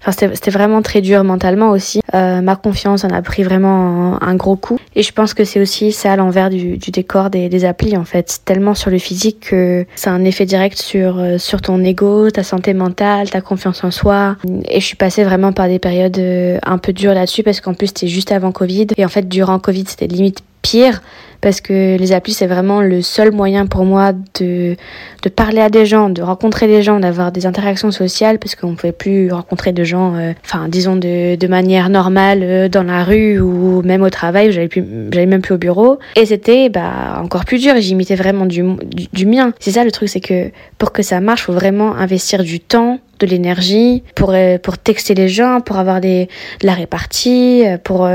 Enfin c'était vraiment très dur mentalement aussi. ma confiance en a pris vraiment un, gros coup et je pense que c'est aussi ça l'envers du, décor des, des applis en fait. C'est tellement sur le physique que a un effet direct sur sur ton ego, ta santé mentale, ta confiance en soi. Et je suis passée vraiment par des périodes un peu dures là-dessus parce qu'en plus c'était juste avant Covid et en fait durant Covid c'était limite pire parce que les applis c'est vraiment le seul moyen pour moi de, de parler à des gens, de rencontrer des gens, d'avoir des interactions sociales parce qu'on ne pouvait plus rencontrer de gens, euh, enfin disons de, de manière normale euh, dans la rue ou même au travail, j'allais plus, j'allais même plus au bureau et c'était bah encore plus dur, j'imitais vraiment du, du, du mien. C'est ça le truc, c'est que pour que ça marche, faut vraiment investir du temps, de l'énergie pour euh, pour texter les gens, pour avoir des de la répartie, pour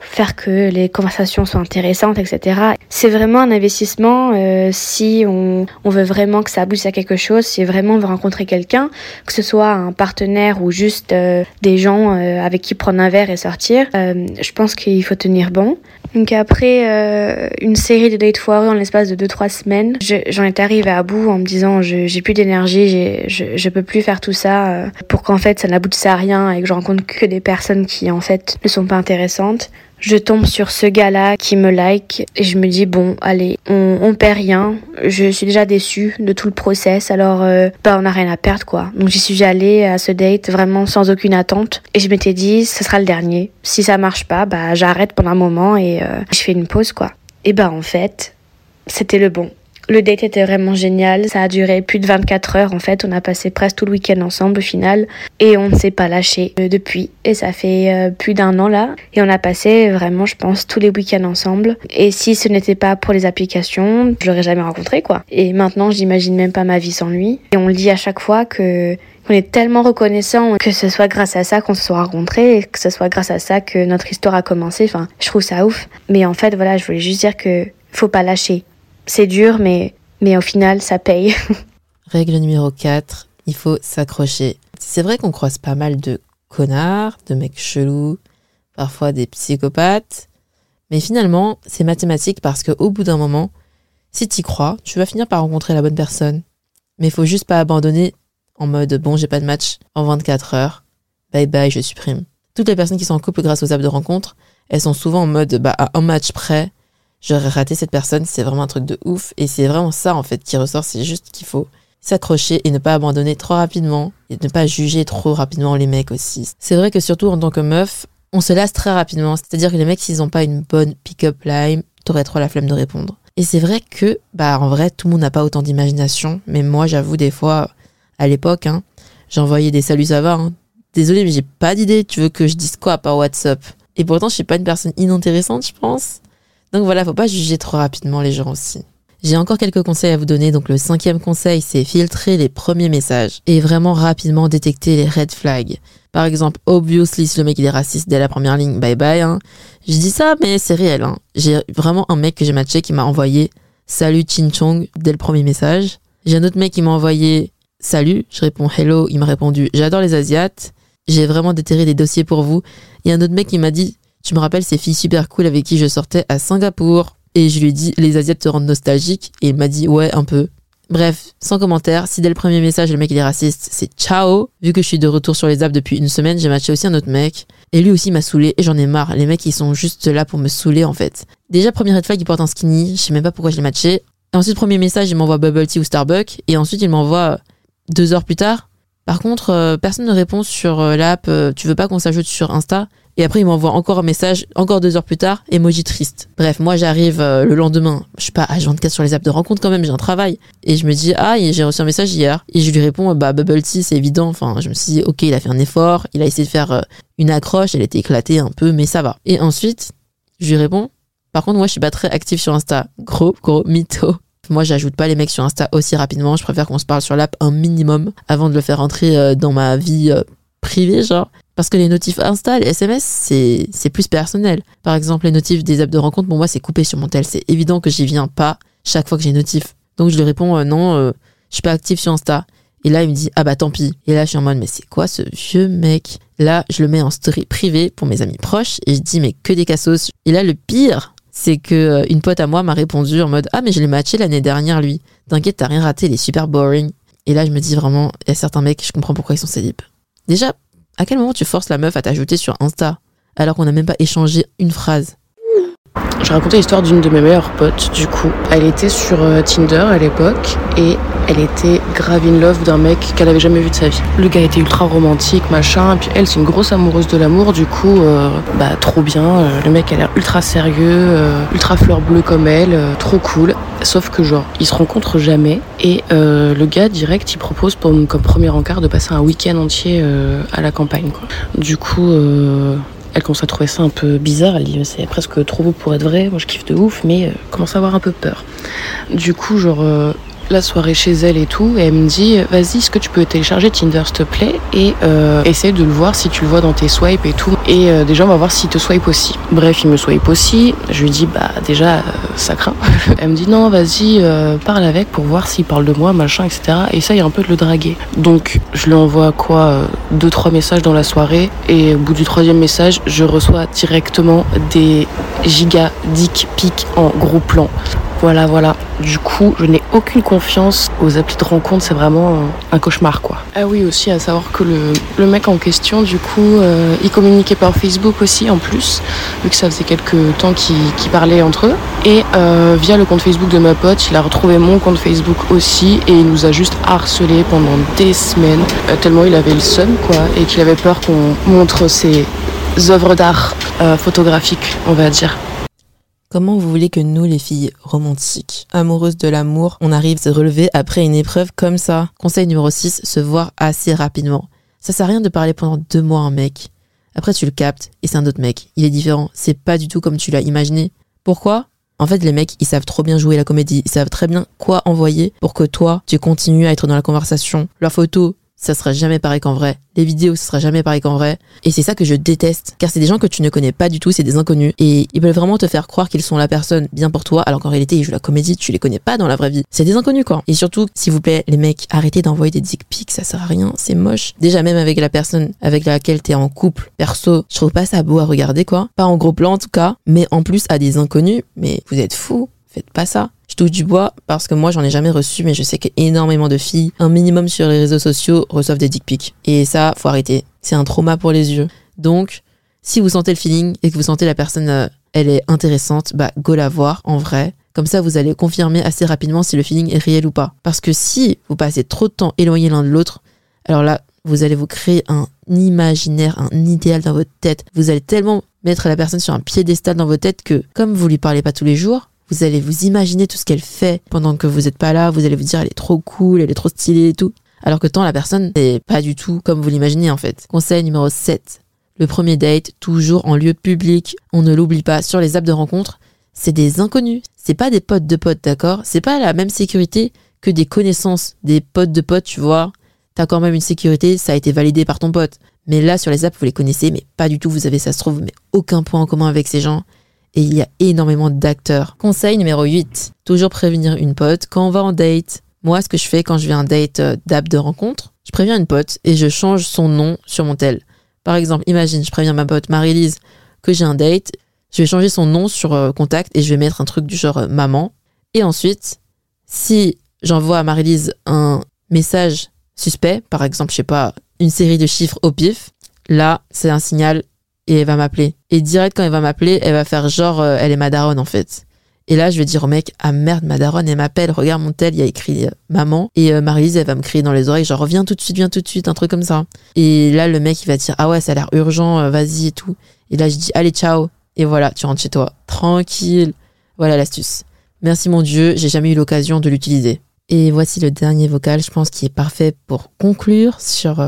faire que les conversations soient intéressantes, etc. C'est vraiment un investissement euh, si on, on, veut vraiment que ça abouisse à quelque chose, si vraiment on veut rencontrer quelqu'un, que ce soit un partenaire ou juste euh, des gens euh, avec qui prendre un verre et sortir. je pense qu'il faut tenir bon. Donc après une série de dates foireux en l'espace de 2-3 semaines, j'en étais arrivée à bout en me disant j'ai plus d'énergie, je, je peux plus faire tout ça pour qu'en fait ça n'aboutisse à rien et que je rencontre que des personnes qui en fait ne sont pas intéressantes je tombe sur ce gars-là qui me like et je me dis bon allez on, on perd rien. Je suis déjà déçue de tout le process alors euh, bah on n'a rien à perdre quoi. Donc j'y suis allée à ce date vraiment sans aucune attente et je m'étais dit ce sera le dernier. Si ça marche pas bah j'arrête pendant un moment et euh, je fais une pause quoi. Et bah en fait c'était le bon Le date était vraiment génial. Ça a duré plus de 24 heures en fait. On a passé presque tout le week-end ensemble au final. Et on ne s'est pas lâché euh, depuis. Et ça fait euh, plus d'un an là. Et on a passé vraiment, je pense, tous les week-ends ensemble. Et si ce n'était pas pour les applications, je l'aurais jamais rencontré quoi. Et maintenant, j'imagine même pas ma vie sans lui. Et on le dit à chaque fois que on est tellement reconnaissant que ce soit grâce à ça qu'on se soit rencontrés que ce soit grâce à ça que notre histoire a commencé. Enfin, je trouve ça ouf. Mais en fait, voilà, je voulais juste dire que faut pas lâcher. C'est dur, mais, mais au final, ça paye. Règle numéro 4, il faut s'accrocher. C'est vrai qu'on croise pas mal de connards, de mecs chelous, parfois des psychopathes, mais finalement, c'est mathématique parce qu'au bout d'un moment, si t'y crois, tu vas finir par rencontrer la bonne personne. Mais il faut juste pas abandonner en mode bon, j'ai pas de match en 24 heures. Bye bye, je supprime. Toutes les personnes qui sont en couple grâce aux apps de rencontre, elles sont souvent en mode bah, à un match près, j'aurais raté cette personne, c'est vraiment un truc de ouf. Et c'est vraiment ça, en fait, qui ressort. C'est juste qu'il faut s'accrocher et ne pas abandonner trop rapidement et ne pas juger trop rapidement les mecs aussi. C'est vrai que surtout en tant que meuf, on se lasse très rapidement. C'est-à-dire que les mecs, s'ils n'ont pas une bonne pick-up line, t'aurais trop la flemme de répondre. Et c'est vrai que, bah, en vrai, tout le monde n'a pas autant d'imagination. Mais moi, j'avoue, des fois, à l'époque, hein, j'envoyais des saluts, ça va. Hein. Désolé, mais j'ai pas d'idée. Tu veux que je dise quoi par WhatsApp? Et pourtant, je suis pas une personne inintéressante, je pense. Donc voilà, faut pas juger trop rapidement les gens aussi. J'ai encore quelques conseils à vous donner. Donc le cinquième conseil, c'est filtrer les premiers messages et vraiment rapidement détecter les red flags. Par exemple, obviously, si le mec il est raciste dès la première ligne, bye bye. Hein. Je dis ça, mais c'est réel. Hein. J'ai vraiment un mec que j'ai matché qui m'a envoyé salut Chin Chong dès le premier message. J'ai un autre mec qui m'a envoyé salut. Je réponds hello. Il m'a répondu j'adore les Asiates. J'ai vraiment déterré des dossiers pour vous. Il y a un autre mec qui m'a dit tu me rappelles ces filles super cool avec qui je sortais à Singapour. Et je lui ai dit, les Asiates te rendent nostalgique. Et il m'a dit, ouais, un peu. Bref, sans commentaire, si dès le premier message le mec il est raciste, c'est ciao. Vu que je suis de retour sur les apps depuis une semaine, j'ai matché aussi un autre mec. Et lui aussi m'a saoulé et j'en ai marre. Les mecs ils sont juste là pour me saouler en fait. Déjà, premier red flag, il porte un skinny. Je sais même pas pourquoi je l'ai matché. Ensuite, premier message, il m'envoie bubble tea ou Starbucks. Et ensuite, il m'envoie deux heures plus tard. Par contre, euh, personne ne répond sur euh, l'app. Euh, tu veux pas qu'on s'ajoute sur Insta? Et après, il m'envoie encore un message, encore deux heures plus tard, emoji triste. Bref, moi, j'arrive euh, le lendemain. Je suis pas à 24 sur les apps de rencontre quand même, j'ai un travail. Et je me dis, ah, j'ai reçu un message hier. Et je lui réponds, bah, bubble tea, c'est évident. Enfin, je me suis dit, ok, il a fait un effort, il a essayé de faire euh, une accroche, elle était éclatée un peu, mais ça va. Et ensuite, je lui réponds, par contre, moi, je suis pas très active sur Insta. Gros, gros mytho. Moi, j'ajoute pas les mecs sur Insta aussi rapidement. Je préfère qu'on se parle sur l'app un minimum avant de le faire entrer euh, dans ma vie privée, genre. Parce que les notifs Insta, les SMS, c'est plus personnel. Par exemple, les notifs des apps de rencontre, pour moi, c'est coupé sur mon tel. C'est évident que j'y viens pas chaque fois que j'ai notif. Donc je lui réponds euh, non, euh, je suis pas actif sur Insta. Et là, il me dit ah bah tant pis. Et là, je suis en mode mais c'est quoi ce vieux mec? Là, je le mets en story privée pour mes amis proches et je dis mais que des cassos. Et là, le pire, c'est que euh, une pote à moi m'a répondu en mode ah mais je l'ai matché l'année dernière lui. T'inquiète, t'as rien raté, il est super boring. Et là, je me dis vraiment, il y a certains mecs, je comprends pourquoi ils sont célibes. Déjà, à quel moment tu forces la meuf à t'ajouter sur Insta alors qu'on n'a même pas échangé une phrase? Je racontais l'histoire d'une de mes meilleures potes, du coup. Elle était sur euh, Tinder à l'époque et elle était grave in love d'un mec qu'elle avait jamais vu de sa vie. Le gars était ultra romantique, machin, et puis elle, c'est une grosse amoureuse de l'amour, du coup, euh, bah trop bien. Euh, le mec a l'air ultra sérieux, ultra fleur bleue comme elle, trop cool. Sauf que genre, ils se rencontrent jamais et le gars direct, il propose pour, comme premier encart de passer un week-end entier à la campagne, quoi. Du coup, elle commence à trouver ça un peu bizarre. Elle dit c'est presque trop beau pour être vrai. Moi je kiffe de ouf, mais euh, commence à avoir un peu peur. Du coup, genre, euh, la soirée chez elle et tout, et elle me dit vas-y, est-ce que tu peux télécharger Tinder s'il te plaît? Et euh, essaye de le voir si tu le vois dans tes swipes et tout. Et euh, déjà, on va voir s'il te swipe aussi. Bref, il me swipe aussi. Je lui dis bah déjà, euh, ça craint. elle me dit non, vas-y, parle avec pour voir s'il parle de moi, machin, etc. Et essaye un peu de le draguer. Donc, je lui envoie quoi Deux, trois messages dans la soirée. Et au bout du troisième message, je reçois directement des giga dick pics en gros plan. Voilà, voilà. Du coup, je n'ai aucune confiance aux applis de rencontre, c'est vraiment un cauchemar, quoi. Ah oui, aussi, à savoir que le, mec en question, du coup, euh, il communiquait par Facebook aussi, en plus, vu que ça faisait quelques temps qu'ils qu'ils parlaient entre eux. Et euh, via le compte Facebook de ma pote, il a retrouvé mon compte Facebook aussi, et il nous a juste harcelé pendant des semaines, euh, tellement il avait le seum, quoi, et qu'il avait peur qu'on montre ses œuvres d'art photographiques, on va dire. Comment vous voulez que nous, les filles romantiques, amoureuses de l'amour, on arrive à se relever après une épreuve comme ça? Conseil numéro 6, se voir assez rapidement. Ça sert à rien de parler pendant deux mois à un mec. Après, tu le captes et c'est un autre mec. Il est différent. C'est pas du tout comme tu l'as imaginé. Pourquoi? En fait, les mecs, ils savent trop bien jouer la comédie. Ils savent très bien quoi envoyer pour que toi, tu continues à être dans la conversation. La photo, ça sera jamais pareil qu'en vrai. Les vidéos, ça sera jamais pareil qu'en vrai. Et c'est ça que je déteste. Car c'est des gens que tu ne connais pas du tout, c'est des inconnus. Et ils veulent vraiment te faire croire qu'ils sont la personne bien pour toi, alors qu'en réalité, ils jouent la comédie, tu les connais pas dans la vraie vie. C'est des inconnus, quoi. Et surtout, s'il vous plaît, les mecs, arrêtez d'envoyer des dick pics, ça sert à rien, c'est moche. Déjà, même avec la personne avec laquelle t'es en couple, perso, je trouve pas ça beau à regarder, quoi. Pas en gros plan, en tout cas. Mais en plus, à des inconnus, mais vous êtes fous. Faites pas ça. Je touche du bois parce que moi j'en ai jamais reçu, mais je sais qu'énormément de filles, un minimum sur les réseaux sociaux, reçoivent des dick pics. Et ça, faut arrêter. C'est un trauma pour les yeux. Donc, si vous sentez le feeling et que vous sentez la personne, euh, elle est intéressante, bah go la voir en vrai. Comme ça, vous allez confirmer assez rapidement si le feeling est réel ou pas. Parce que si vous passez trop de temps éloignés l'un de l'autre, alors là, vous allez vous créer un imaginaire, un idéal dans votre tête. Vous allez tellement mettre la personne sur un piédestal dans votre tête que, comme vous lui parlez pas tous les jours, vous allez vous imaginer tout ce qu'elle fait pendant que vous n'êtes pas là. Vous allez vous dire, elle est trop cool, elle est trop stylée et tout. Alors que tant la personne n'est pas du tout comme vous l'imaginez en fait. Conseil numéro 7. Le premier date, toujours en lieu public. On ne l'oublie pas sur les apps de rencontre. C'est des inconnus. C'est pas des potes de potes, d'accord? C'est pas la même sécurité que des connaissances. Des potes de potes, tu vois? T'as quand même une sécurité, ça a été validé par ton pote. Mais là, sur les apps, vous les connaissez, mais pas du tout. Vous avez, ça se trouve, mais aucun point en commun avec ces gens et il y a énormément d'acteurs. Conseil numéro 8, toujours prévenir une pote quand on va en date. Moi, ce que je fais quand je vais un date euh, d'app de rencontre, je préviens une pote et je change son nom sur mon tel. Par exemple, imagine, je préviens ma pote Marie-Lise que j'ai un date, je vais changer son nom sur euh, contact et je vais mettre un truc du genre euh, maman. Et ensuite, si j'envoie à Marie-Lise un message suspect, par exemple, je sais pas, une série de chiffres au pif, là, c'est un signal et elle va m'appeler. Et direct quand elle va m'appeler, elle va faire genre euh, elle est ma daronne en fait. Et là, je vais dire au mec, ah merde, ma daronne, elle m'appelle, regarde mon tel, il y a écrit euh, maman. Et euh, Marie-Lise, elle va me crier dans les oreilles, genre reviens tout de suite, viens tout de suite, un truc comme ça. Et là, le mec, il va dire, ah ouais, ça a l'air urgent, vas-y et tout. Et là, je dis, allez, ciao. Et voilà, tu rentres chez toi, tranquille. Voilà l'astuce. Merci mon Dieu, j'ai jamais eu l'occasion de l'utiliser. Et voici le dernier vocal, je pense, qui est parfait pour conclure sur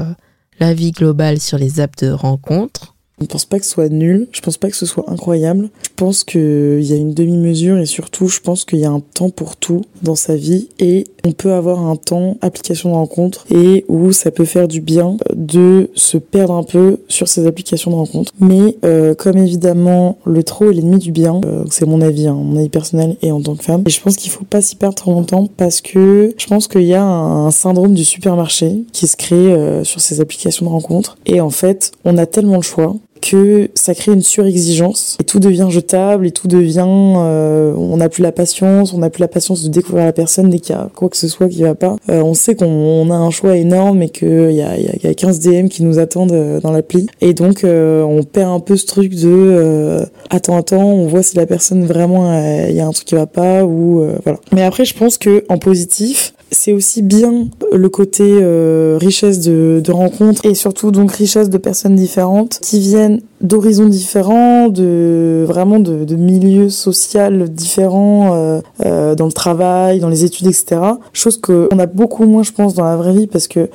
la vie globale sur les apps de rencontre. Je ne pense pas que ce soit nul, je pense pas que ce soit incroyable. Je pense qu'il y a une demi-mesure et surtout je pense qu'il y a un temps pour tout dans sa vie et on peut avoir un temps application de rencontre et où ça peut faire du bien de se perdre un peu sur ces applications de rencontre. Mais euh, comme évidemment le trop est l'ennemi du bien, euh, c'est mon avis, hein, mon avis personnel et en tant que femme, et je pense qu'il faut pas s'y perdre trop longtemps parce que je pense qu'il y a un, syndrome du supermarché qui se crée euh, sur ces applications de rencontre et en fait on a tellement le choix que ça crée une surexigence. Et tout devient jetable et tout devient euh, on n'a plus la patience on n'a plus la patience de découvrir la personne dès qu'il y a quoi que ce soit qui va pas. Euh, on sait qu'on a un choix énorme et qu'il y a, y a 15 DM qui nous attendent euh, dans l'appli. Et donc on perd un peu ce truc de attends attends on voit si la personne vraiment il y a un truc qui va pas ou voilà. Mais après je pense que en positif c'est aussi bien le côté euh, richesse de, de rencontres et surtout donc richesse de personnes différentes qui viennent d'horizons différents, de vraiment de, de milieux sociaux différents euh, euh, dans le travail, dans les études, etc. Chose qu'on a beaucoup moins, je pense, dans la vraie vie parce que,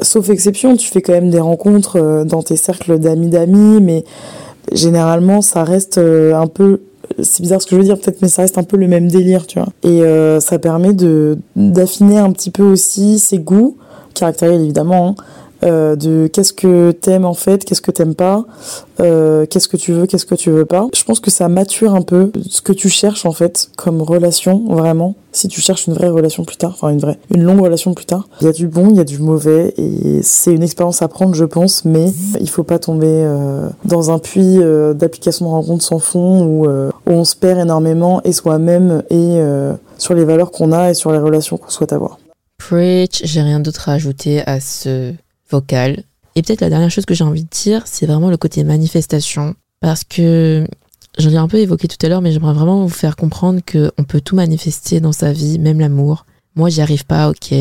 sauf exception, tu fais quand même des rencontres euh, dans tes cercles d'amis d'amis, mais généralement ça reste euh, un peu c'est bizarre ce que je veux dire peut-être mais ça reste un peu le même délire tu vois. Et euh, ça permet de d'affiner un petit peu aussi ses goûts caractériels évidemment hein, euh, de qu'est-ce que t'aimes en fait, qu'est-ce que t'aimes pas, euh, qu'est-ce que tu veux, qu'est-ce que tu veux pas. Je pense que ça mature un peu ce que tu cherches en fait comme relation vraiment. Si tu cherches une vraie relation plus tard, enfin une vraie, une longue relation plus tard, il y a du bon, il y a du mauvais et c'est une expérience à prendre je pense, mais il faut pas tomber euh, dans un puits d'applications de rencontres sans fond où, où, on se perd énormément et soi-même et sur les valeurs qu'on a et sur les relations qu'on souhaite avoir. Preach, j'ai rien d'autre à ajouter à ce Et peut-être la dernière chose que j'ai envie de dire, c'est vraiment le côté manifestation. Parce que j'en ai un peu évoqué tout à l'heure, mais j'aimerais vraiment vous faire comprendre qu'on peut tout manifester dans sa vie, même l'amour. Moi, j'y arrive pas, ok,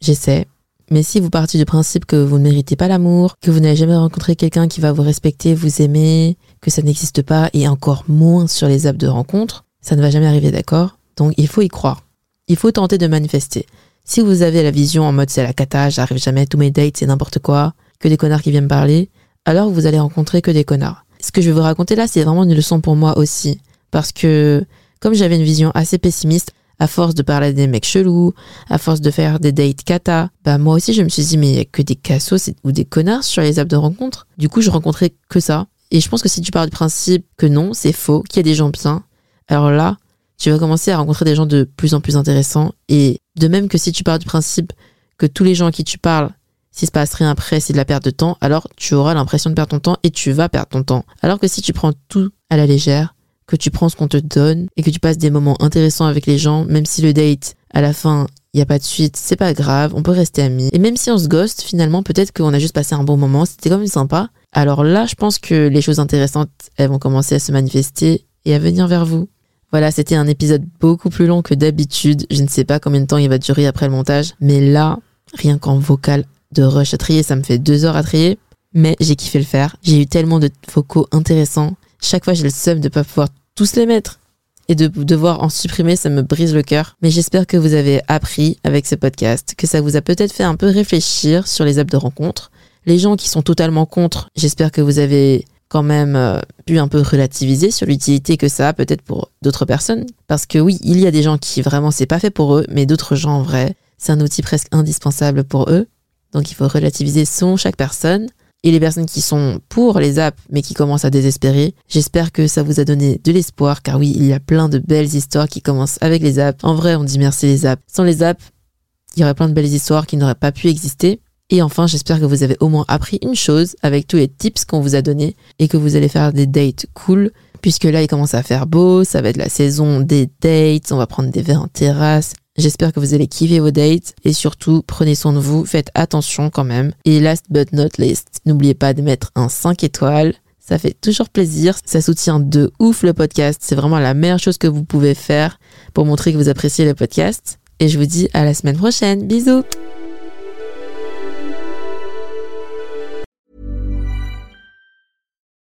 j'essaie. Mais si vous partez du principe que vous ne méritez pas l'amour, que vous n'avez jamais rencontré quelqu'un qui va vous respecter, vous aimer, que ça n'existe pas, et encore moins sur les apps de rencontre, Ça ne va jamais arriver, d'accord? Donc il faut y croire. Il faut tenter de manifester. Si vous avez la vision en mode c'est la cata, j'arrive jamais, tous mes dates c'est n'importe quoi, que des connards qui viennent parler, alors vous allez rencontrer que des connards. Ce que je vais vous raconter là, c'est vraiment une leçon pour moi aussi. Parce que, comme j'avais une vision assez pessimiste, à force de parler à des mecs chelous, à force de faire des dates kata, bah moi aussi je me suis dit mais il y a que des cassos ou des connards sur les apps de rencontre. Du coup je rencontrais que ça. Et je pense que si tu pars du principe que non, c'est faux, qu'il y a des gens bien, alors là, tu vas commencer à rencontrer des gens de plus en plus intéressants. Et de même que si tu pars du principe que tous les gens à qui tu parles, s'il se passe rien après, c'est de la perte de temps, alors tu auras l'impression de perdre ton temps et tu vas perdre ton temps. Alors que si tu prends tout à la légère, que tu prends ce qu'on te donne et que tu passes des moments intéressants avec les gens, même si le date, à la fin, il n'y a pas de suite, c'est pas grave, on peut rester amis. Et même si on se ghost, finalement, peut-être qu'on a juste passé un bon moment, c'était quand même sympa. Alors là, je pense que les choses intéressantes, elles vont commencer à se manifester et à venir vers vous. Voilà, c'était un épisode beaucoup plus long que d'habitude. Je ne sais pas combien de temps il va durer après le montage, mais là, rien qu'en vocal de rush à trier, ça me fait deux heures à trier. Mais j'ai kiffé le faire. J'ai eu tellement de vocaux intéressants chaque fois, j'ai le seum de pas pouvoir tous les mettre. Et de devoir en supprimer, ça me brise le cœur. Mais j'espère que vous avez appris avec ce podcast, que ça vous a peut-être fait un peu réfléchir sur les apps de rencontre. Les gens qui sont totalement contre, j'espère que vous avez quand même euh, pu un peu relativiser sur l'utilité que ça a peut-être pour d'autres personnes. Parce que oui, il y a des gens qui vraiment c'est pas fait pour eux, mais d'autres gens en vrai, c'est un outil presque indispensable pour eux. Donc il faut relativiser selon chaque personne et les personnes qui sont pour les apps mais qui commencent à désespérer. J'espère que ça vous a donné de l'espoir car oui, il y a plein de belles histoires qui commencent avec les apps. En vrai, on dit merci les apps. Sans les apps, il y aurait plein de belles histoires qui n'auraient pas pu exister. Et enfin, j'espère que vous avez au moins appris une chose avec tous les tips qu'on vous a donnés et que vous allez faire des dates cool puisque là il commence à faire beau, ça va être la saison des dates, on va prendre des verres en terrasse, J'espère que vous allez kiffer vos dates et surtout prenez soin de vous, faites attention quand même. Et last but not least, n'oubliez pas de mettre un 5 étoiles. Ça fait toujours plaisir, ça soutient de ouf le podcast. C'est vraiment la meilleure chose que vous pouvez faire pour montrer que vous appréciez le podcast. Et je vous dis à la semaine prochaine. Bisous